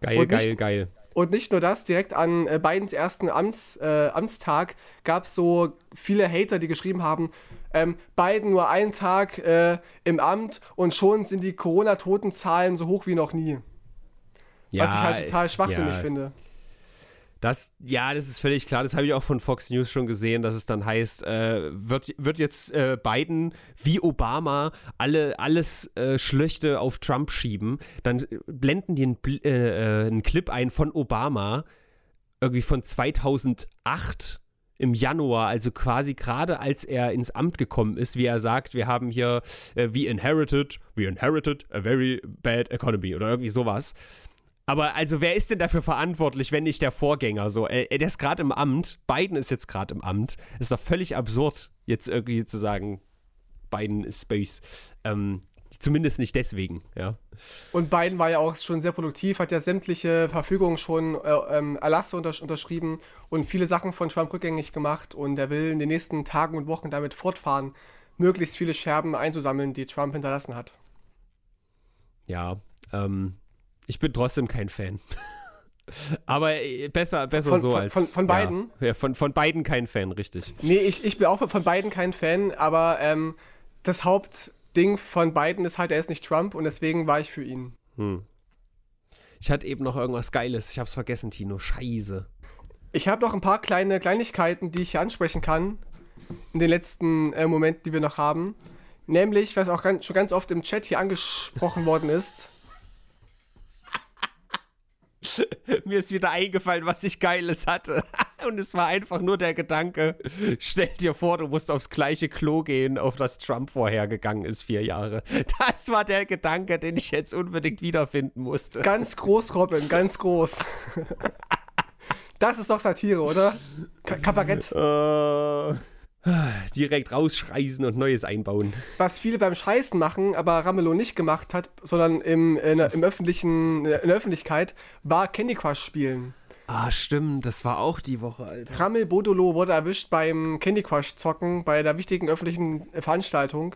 Geil, und geil, geil. Und nicht nur das, direkt an äh, Bidens ersten Amts, äh, Amtstag gab es so viele Hater, die geschrieben haben, ähm, Biden nur einen Tag äh, im Amt und schon sind die Corona-Totenzahlen so hoch wie noch nie. Ja, Was ich halt total schwachsinnig ja. finde. Das, ja, das ist völlig klar. Das habe ich auch von Fox News schon gesehen, dass es dann heißt, äh, wird, wird jetzt äh, Biden wie Obama alle, alles äh, Schlechte auf Trump schieben. Dann blenden die einen, äh, äh, einen Clip ein von Obama, irgendwie von 2008, im Januar, also quasi gerade als er ins Amt gekommen ist, wie er sagt, wir haben hier, äh, we inherited, we inherited a very bad economy oder irgendwie sowas. Aber also wer ist denn dafür verantwortlich, wenn nicht der Vorgänger so? Er, der ist gerade im Amt, Biden ist jetzt gerade im Amt. Ist doch völlig absurd, jetzt irgendwie zu sagen, Biden ist Space. Ähm, Zumindest nicht deswegen, ja. Und Biden war ja auch schon sehr produktiv, hat ja sämtliche Verfügungen schon, äh, ähm, Erlasse untersch unterschrieben und viele Sachen von Trump rückgängig gemacht. Und er will in den nächsten Tagen und Wochen damit fortfahren, möglichst viele Scherben einzusammeln, die Trump hinterlassen hat. Ja, ähm, ich bin trotzdem kein Fan. Aber äh, besser, besser von, so von, als. Von, von beiden? Ja, ja, von, von beiden kein Fan, richtig. Nee, ich, ich bin auch von beiden kein Fan, aber ähm, das Haupt Ding von Biden ist halt, er ist nicht Trump und deswegen war ich für ihn. Hm. Ich hatte eben noch irgendwas Geiles. Ich hab's vergessen, Tino. Scheiße. Ich habe noch ein paar kleine Kleinigkeiten, die ich hier ansprechen kann. In den letzten äh, Momenten, die wir noch haben. Nämlich, was auch ganz, schon ganz oft im Chat hier angesprochen worden ist. Mir ist wieder eingefallen, was ich Geiles hatte. Und es war einfach nur der Gedanke, stell dir vor, du musst aufs gleiche Klo gehen, auf das Trump vorhergegangen ist, vier Jahre. Das war der Gedanke, den ich jetzt unbedingt wiederfinden musste. Ganz groß, Robin, ganz groß. Das ist doch Satire, oder? K Kabarett. Uh, direkt rausschreisen und Neues einbauen. Was viele beim Scheißen machen, aber Ramelow nicht gemacht hat, sondern im, in, im öffentlichen, in der Öffentlichkeit, war Candy Crush spielen. Ah, stimmt, das war auch die Woche, Alter. Ramel Bodolo wurde erwischt beim Candy Crush zocken, bei der wichtigen öffentlichen Veranstaltung,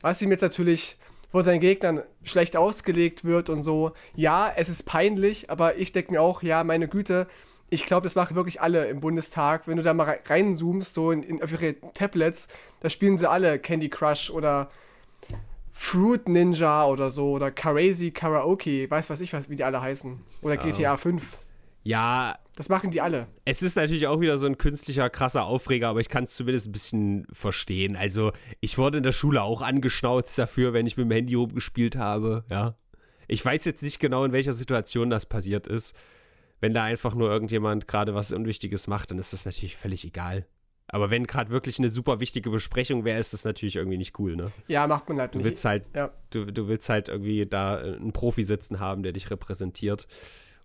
was ihm jetzt natürlich von seinen Gegnern schlecht ausgelegt wird und so. Ja, es ist peinlich, aber ich denke mir auch, ja, meine Güte, ich glaube, das machen wirklich alle im Bundestag. Wenn du da mal reinzoomst, so in, in, auf ihre Tablets, da spielen sie alle Candy Crush oder Fruit Ninja oder so oder Crazy Karaoke, weiß was ich, was, wie die alle heißen. Oder GTA 5. Ja. Das machen die alle. Es ist natürlich auch wieder so ein künstlicher, krasser Aufreger, aber ich kann es zumindest ein bisschen verstehen. Also, ich wurde in der Schule auch angeschnauzt dafür, wenn ich mit dem Handy rumgespielt habe, ja. Ich weiß jetzt nicht genau, in welcher Situation das passiert ist. Wenn da einfach nur irgendjemand gerade was Unwichtiges macht, dann ist das natürlich völlig egal. Aber wenn gerade wirklich eine super wichtige Besprechung wäre, ist das natürlich irgendwie nicht cool, ne? Ja, macht man halt du nicht. Willst halt, ja. du, du willst halt irgendwie da einen Profi sitzen haben, der dich repräsentiert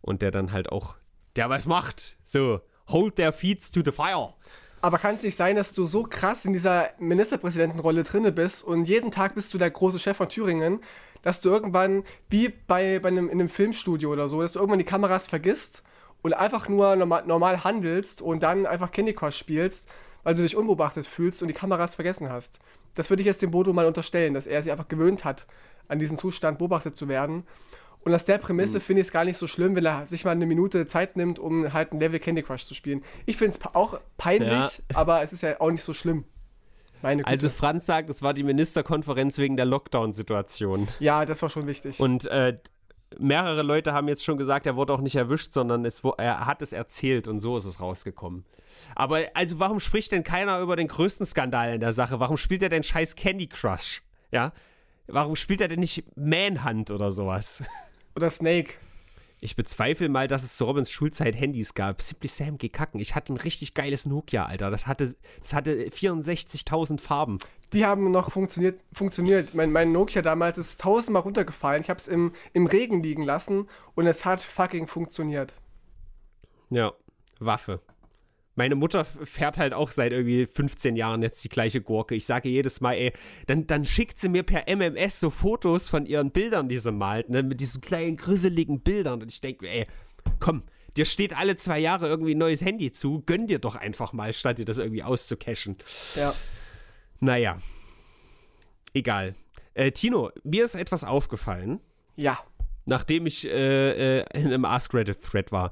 und der dann halt auch der was macht. So, hold their feet to the fire. Aber kann es nicht sein, dass du so krass in dieser Ministerpräsidentenrolle drinne bist und jeden Tag bist du der große Chef von Thüringen, dass du irgendwann, wie bei, bei einem, in einem Filmstudio oder so, dass du irgendwann die Kameras vergisst und einfach nur normal, normal handelst und dann einfach Candy Crush spielst, weil du dich unbeobachtet fühlst und die Kameras vergessen hast. Das würde ich jetzt dem Bodo mal unterstellen, dass er sich einfach gewöhnt hat, an diesen Zustand beobachtet zu werden und aus der Prämisse mhm. finde ich es gar nicht so schlimm, wenn er sich mal eine Minute Zeit nimmt, um halt ein Level Candy Crush zu spielen. Ich finde es auch peinlich, ja. aber es ist ja auch nicht so schlimm. Also Franz sagt, es war die Ministerkonferenz wegen der Lockdown-Situation. Ja, das war schon wichtig. Und äh, mehrere Leute haben jetzt schon gesagt, er wurde auch nicht erwischt, sondern es, er hat es erzählt und so ist es rausgekommen. Aber also warum spricht denn keiner über den größten Skandal in der Sache? Warum spielt er denn scheiß Candy Crush? Ja? Warum spielt er denn nicht Manhunt oder sowas? Oder Snake. Ich bezweifle mal, dass es zu Robins Schulzeit Handys gab. Simply Sam gekacken. Ich hatte ein richtig geiles Nokia, Alter. Das hatte, das hatte 64.000 Farben. Die haben noch funktioniert. funktioniert. Mein, mein Nokia damals ist tausendmal runtergefallen. Ich habe es im, im Regen liegen lassen und es hat fucking funktioniert. Ja, Waffe. Meine Mutter fährt halt auch seit irgendwie 15 Jahren jetzt die gleiche Gurke. Ich sage jedes Mal, ey, dann, dann schickt sie mir per MMS so Fotos von ihren Bildern, die sie malt, ne, mit diesen kleinen, grisseligen Bildern. Und ich denke, ey, komm, dir steht alle zwei Jahre irgendwie ein neues Handy zu, gönn dir doch einfach mal, statt dir das irgendwie auszucachen. Ja. Naja. Egal. Äh, Tino, mir ist etwas aufgefallen. Ja. Nachdem ich äh, äh, in einem Ask Reddit-Thread war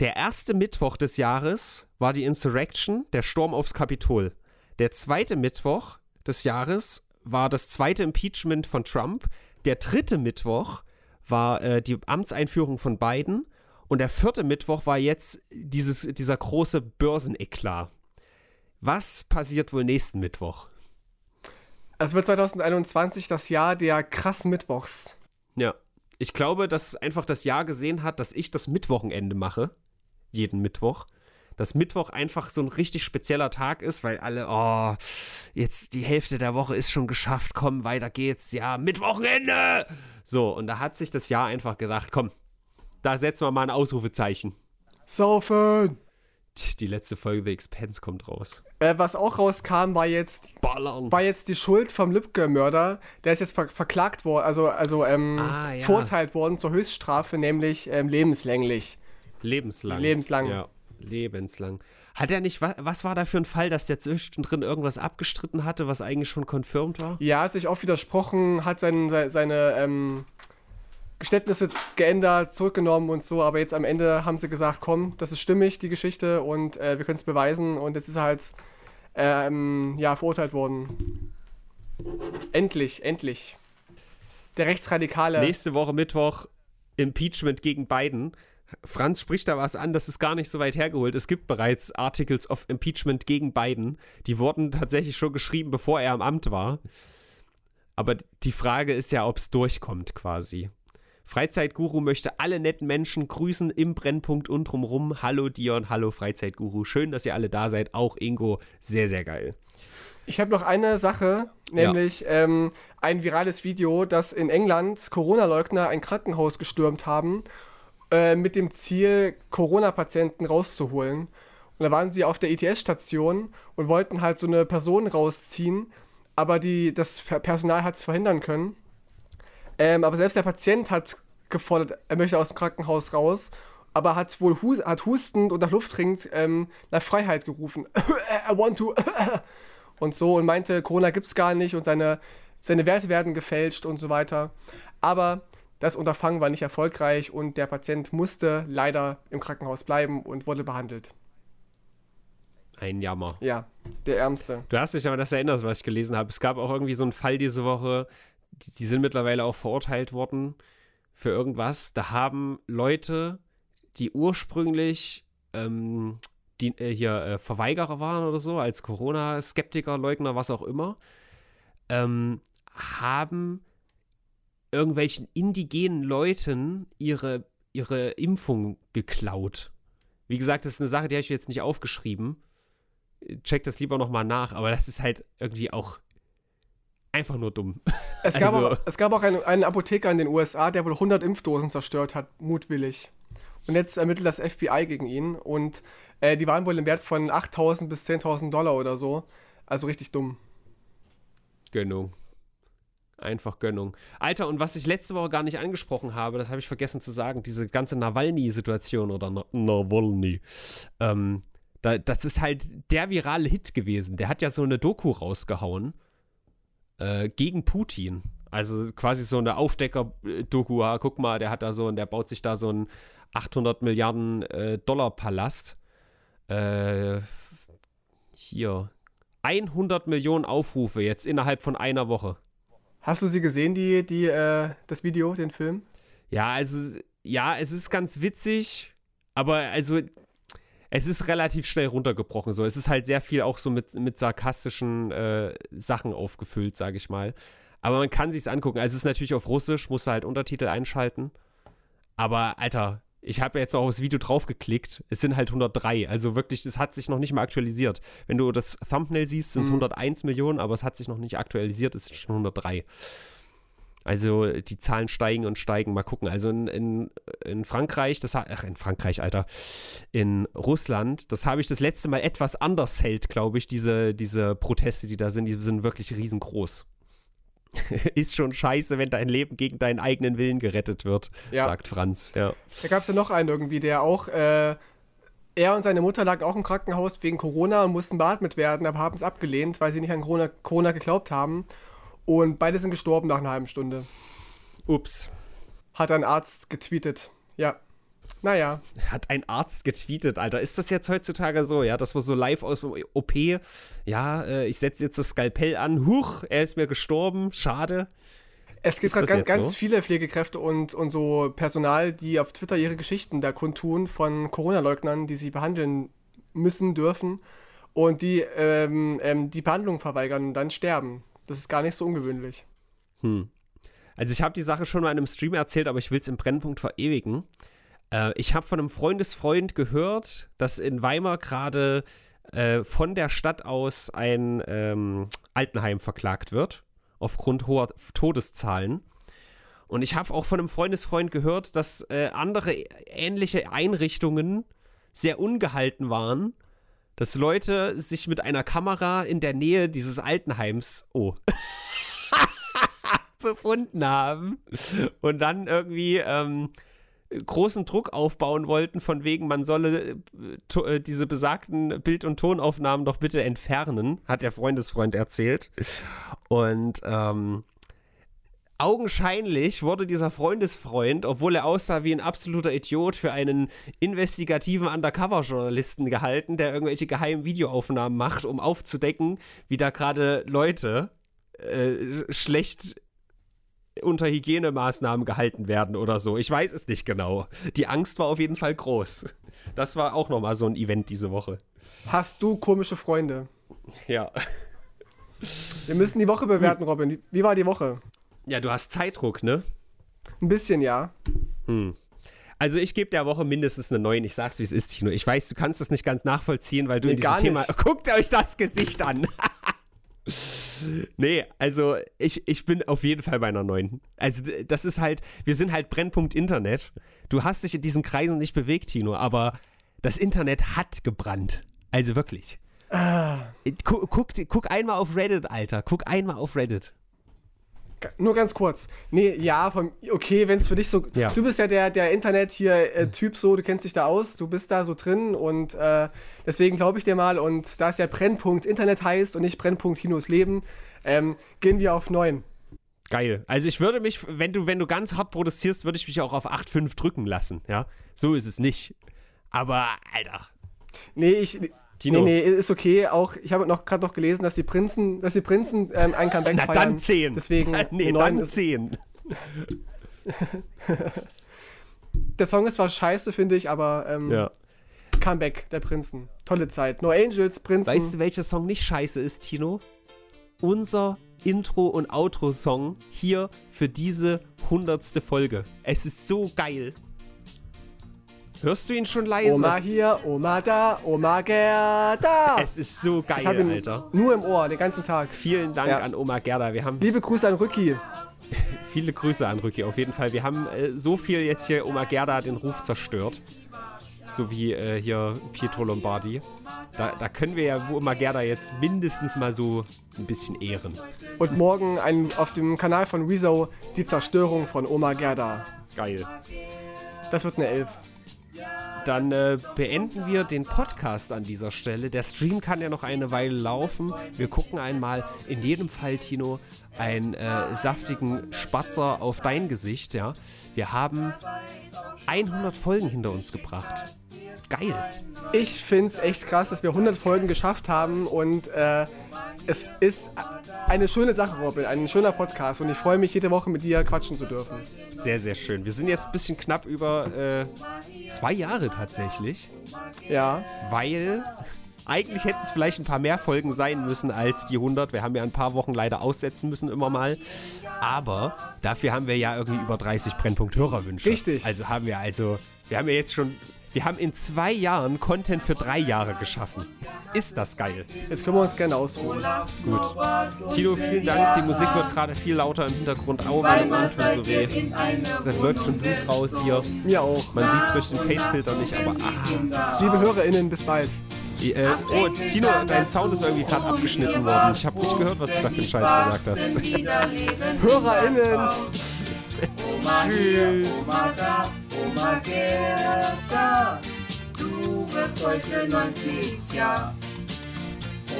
der erste Mittwoch des Jahres war die Insurrection, der Sturm aufs Kapitol. Der zweite Mittwoch des Jahres war das zweite Impeachment von Trump. Der dritte Mittwoch war äh, die Amtseinführung von Biden. Und der vierte Mittwoch war jetzt dieses, dieser große Börseneklat. Was passiert wohl nächsten Mittwoch? Es wird 2021 das Jahr der krassen Mittwochs. Ja. Ich glaube, dass einfach das Jahr gesehen hat, dass ich das Mittwochenende mache jeden Mittwoch. dass Mittwoch einfach so ein richtig spezieller Tag ist, weil alle, oh, jetzt die Hälfte der Woche ist schon geschafft, komm, weiter geht's, ja, Mittwochenende! So, und da hat sich das Jahr einfach gedacht, komm, da setzen wir mal ein Ausrufezeichen. Saufen! Die letzte Folge The Expense kommt raus. Äh, was auch rauskam, war jetzt, Ballern. war jetzt die Schuld vom Lübcke-Mörder. Der ist jetzt ver verklagt worden, also, also ähm, Ah, ja. verurteilt worden zur Höchststrafe, nämlich ähm, lebenslänglich. Lebenslang. Lebenslang. Ja, lebenslang. Hat er nicht, was, was war da für ein Fall, dass der zwischendrin irgendwas abgestritten hatte, was eigentlich schon confirmed war? Ja, hat sich auch widersprochen, hat sein, se- seine ähm, Geständnisse geändert, zurückgenommen und so, aber jetzt am Ende haben sie gesagt, komm, das ist stimmig, die Geschichte, und äh, wir können es beweisen und jetzt ist er halt ähm, ja, verurteilt worden. Endlich, endlich. Der Rechtsradikale. Nächste Woche Mittwoch Impeachment gegen Biden. Franz spricht da was an, das ist gar nicht so weit hergeholt. Es gibt bereits Articles of Impeachment gegen Biden. Die wurden tatsächlich schon geschrieben, bevor er am Amt war. Aber die Frage ist ja, ob es durchkommt quasi. Freizeitguru möchte alle netten Menschen grüßen im Brennpunkt und drumrum. Hallo Dion, hallo Freizeitguru. Schön, dass ihr alle da seid. Auch Ingo, sehr, sehr geil. Ich habe noch eine Sache, nämlich ähm, ein virales Video, dass in England Corona-Leugner ein Krankenhaus gestürmt haben, äh, mit dem Ziel, Corona-Patienten rauszuholen. Und da waren sie auf der ETS-Station und wollten halt so eine Person rausziehen, aber die, das Personal hat es verhindern können. Ähm, aber selbst der Patient hat gefordert, er möchte aus dem Krankenhaus raus, aber hat wohl hu hat hustend und nach Luft dringend ähm, nach Freiheit gerufen. I want to. und so und meinte, Corona gibt's gar nicht und seine, seine Werte werden gefälscht und so weiter. Aber das Unterfangen war nicht erfolgreich und der Patient musste leider im Krankenhaus bleiben und wurde behandelt. Ein Jammer. Ja, der Ärmste. Du hast mich aber das erinnert, was ich gelesen habe. Es gab auch irgendwie so einen Fall diese Woche, die, die sind mittlerweile auch verurteilt worden für irgendwas. Da haben Leute, die ursprünglich ähm, die, äh, hier äh, Verweigerer waren oder so, als Corona-Skeptiker, Leugner, was auch immer, ähm, haben irgendwelchen indigenen Leuten ihre, ihre Impfung geklaut. Wie gesagt, das ist eine Sache, die habe ich jetzt nicht aufgeschrieben. Check das lieber nochmal nach, aber das ist halt irgendwie auch einfach nur dumm. Es gab Also- auch, es gab auch einen, einen Apotheker in den USA, der wohl 100 Impfdosen zerstört hat, mutwillig. Und jetzt ermittelt das FBI gegen ihn und äh, die waren wohl im Wert von 8.000 bis 10.000 Dollar oder so. Also richtig dumm. Gönnung. Einfach Gönnung. Alter, und was ich letzte Woche gar nicht angesprochen habe, das habe ich vergessen zu sagen, diese ganze Nawalny-Situation oder Na Nawalny. Ähm, da, das ist halt der virale Hit gewesen. Der hat ja so eine Doku rausgehauen äh, gegen Putin. Also quasi so eine Aufdecker-Doku. ah, Guck mal, der hat da so und der baut sich da so einen 800 Milliarden äh, Dollar Palast. Äh, hier. 100 Millionen Aufrufe jetzt innerhalb von einer Woche. Hast du sie gesehen, die, die, äh, das Video, den Film? Ja, also, ja, es ist ganz witzig, aber also, es ist relativ schnell runtergebrochen. So, es ist halt sehr viel auch so mit, mit sarkastischen äh, Sachen aufgefüllt, sage ich mal. Aber man kann sich's angucken. Also, es ist natürlich auf Russisch, musst du halt Untertitel einschalten. Aber, Alter, ich habe jetzt auch aufs Video draufgeklickt. Es sind halt 103. Also wirklich, es hat sich noch nicht mal aktualisiert. Wenn du das Thumbnail siehst, sind es Mhm. 101 Millionen, aber es hat sich noch nicht aktualisiert. Es sind schon 103. Also die Zahlen steigen und steigen. Mal gucken. Also in, in, in Frankreich, das ach in Frankreich, Alter, in Russland, das habe ich das letzte Mal etwas anders hält, glaube ich. Diese, diese Proteste, die da sind, die sind wirklich riesengroß. Ist schon scheiße, wenn dein Leben gegen deinen eigenen Willen gerettet wird, Ja. sagt Franz. Ja. Da gab es ja noch einen irgendwie, der auch, äh, er und seine Mutter lagen auch im Krankenhaus wegen Corona und mussten beatmet werden, aber haben es abgelehnt, weil sie nicht an Corona, Corona geglaubt haben. Und beide sind gestorben nach einer halben Stunde. Ups. Hat ein Arzt getweetet. Ja. Naja. Hat ein Arzt getweetet, Alter. Ist das jetzt heutzutage so, ja? Das war so live aus dem OP. Ja, äh, ich setze jetzt das Skalpell an. Huch, er ist mir gestorben. Schade. Es gibt gerade ganz, ganz so? viele Pflegekräfte und, und so Personal, die auf Twitter ihre Geschichten da kundtun von Corona-Leugnern, die sie behandeln müssen, dürfen und die ähm, ähm, die Behandlung verweigern und dann sterben. Das ist gar nicht so ungewöhnlich. Hm. Also ich habe die Sache schon mal in einem Stream erzählt, aber ich will es im Brennpunkt verewigen. Äh, ich habe von einem Freundesfreund gehört, dass in Weimar gerade äh, von der Stadt aus ein ähm, Altenheim verklagt wird, aufgrund hoher Todeszahlen. Und ich habe auch von einem Freundesfreund gehört, dass äh, andere ähnliche Einrichtungen sehr ungehalten waren, dass Leute sich mit einer Kamera in der Nähe dieses Altenheims, oh, befunden haben und dann irgendwie ähm, großen Druck aufbauen wollten, von wegen, man solle äh, diese besagten Bild- und Tonaufnahmen doch bitte entfernen, hat der Freundesfreund erzählt. Und ähm, augenscheinlich wurde dieser Freundesfreund, obwohl er aussah wie ein absoluter Idiot, für einen investigativen Undercover-Journalisten gehalten, der irgendwelche geheimen Videoaufnahmen macht, um aufzudecken, wie da gerade Leute äh, schlecht unter Hygienemaßnahmen gehalten werden oder so. Ich weiß es nicht genau. Die Angst war auf jeden Fall groß. Das war auch nochmal so ein Event diese Woche. Hast du komische Freunde? Ja. Wir müssen die Woche bewerten, Robin. Wie war die Woche? Ja, du hast Zeitdruck, ne? Ein bisschen, ja. Hm. Also ich gebe der Woche mindestens eine 9. Ich sag's, wie es ist, Tino. Ich weiß, du kannst das nicht ganz nachvollziehen, weil du Nee, in diesem Thema... nicht. Guckt euch das Gesicht an. nee, also ich, ich bin auf jeden Fall bei einer 9. Also das ist halt, wir sind halt Brennpunkt Internet. Du hast dich in diesen Kreisen nicht bewegt, Tino, aber das Internet hat gebrannt. Also wirklich. Guck, guck, guck einmal auf Reddit, Alter. Guck einmal auf Reddit. Nur ganz kurz. Nee, ja, vom, okay, wenn es für dich so. Ja. Du bist ja der, der Internet hier äh, Typ so, du kennst dich da aus, du bist da so drin und äh, deswegen glaube ich dir mal. Und da es ja Brennpunkt Internet heißt und nicht Brennpunkt Hinos Leben, ähm, gehen wir auf 9. Geil. Also ich würde mich, wenn du, wenn du ganz hart protestierst, würde ich mich auch auf 8,5 drücken lassen, ja. So ist es nicht. Aber, Alter. Nee, ich. Tino. Nee, nee, ist okay. Auch, ich habe noch gerade noch gelesen, dass die Prinzen, dass die Prinzen ähm, ein Comeback Na feiern. dann 10. Deswegen nee, eine dann 9 ist, 10. Der Song ist zwar scheiße, finde ich, aber ähm, Ja. Comeback der Prinzen. Tolle Zeit. No Angels, Prinzen. Weißt du, welcher Song nicht scheiße ist, Tino? Unser Intro- und Outro-Song hier für diese hundertste Folge. Es ist so geil. Hörst du ihn schon leise? Oma hier, Oma da, Oma Gerda. Es ist so geil, ich ihn Alter. nur im Ohr, den ganzen Tag. Vielen Dank Ja. an Oma Gerda. Wir haben Liebe Grüße an Rücki. viele Grüße an Rücki, auf jeden Fall. Wir haben äh, so viel jetzt hier Oma Gerda den Ruf zerstört. So wie äh, hier Pietro Lombardi. Da, da können wir ja Oma Gerda jetzt mindestens mal so ein bisschen ehren. Und morgen ein, auf dem Kanal von Rezo die Zerstörung von Oma Gerda. Geil. Das wird eine Elf. Dann äh, beenden wir den Podcast an dieser Stelle. Der Stream kann ja noch eine Weile laufen. Wir gucken einmal, in jedem Fall, Tino, einen äh, saftigen Spatzer auf dein Gesicht, ja. Wir haben 100 Folgen hinter uns gebracht. Geil. Ich finde es echt krass, dass wir 100 Folgen geschafft haben und äh, es ist eine schöne Sache, Robin, ein schöner Podcast und ich freue mich, jede Woche mit dir quatschen zu dürfen. Sehr, sehr schön. Wir sind jetzt ein bisschen knapp über äh, zwei Jahre tatsächlich, Ja, weil eigentlich hätten es vielleicht ein paar mehr Folgen sein müssen als die 100. Wir haben ja ein paar Wochen leider aussetzen müssen immer mal. Aber dafür haben wir ja irgendwie über 30 Brennpunkt-Hörerwünsche. Richtig. Also haben wir also, wir haben ja jetzt schon, wir haben in zwei Jahren Content für drei Jahre geschaffen. Ist das geil. jetzt können wir uns gerne ausruhen. Gut. Tino, vielen Dank. Die Musik wird gerade viel lauter im Hintergrund. Au, meine Ohren tun so weh. Da läuft schon Blut raus hier. Mir auch. Man sieht es durch den Facefilter nicht, aber ah. Liebe HörerInnen, bis bald. Äh, oh, Tino, dein Sound ist irgendwie gerade abgeschnitten worden. Ich habe nicht gehört, was du da für einen Scheiß gesagt hast. HörerInnen! Tschüss. Oma da, Oma Gerda, du wirst heute 90 Jahre.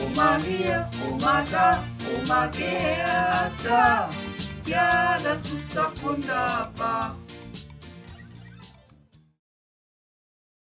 Oma hier, Oma da, Oma Gerda, ja, das ist doch wunderbar.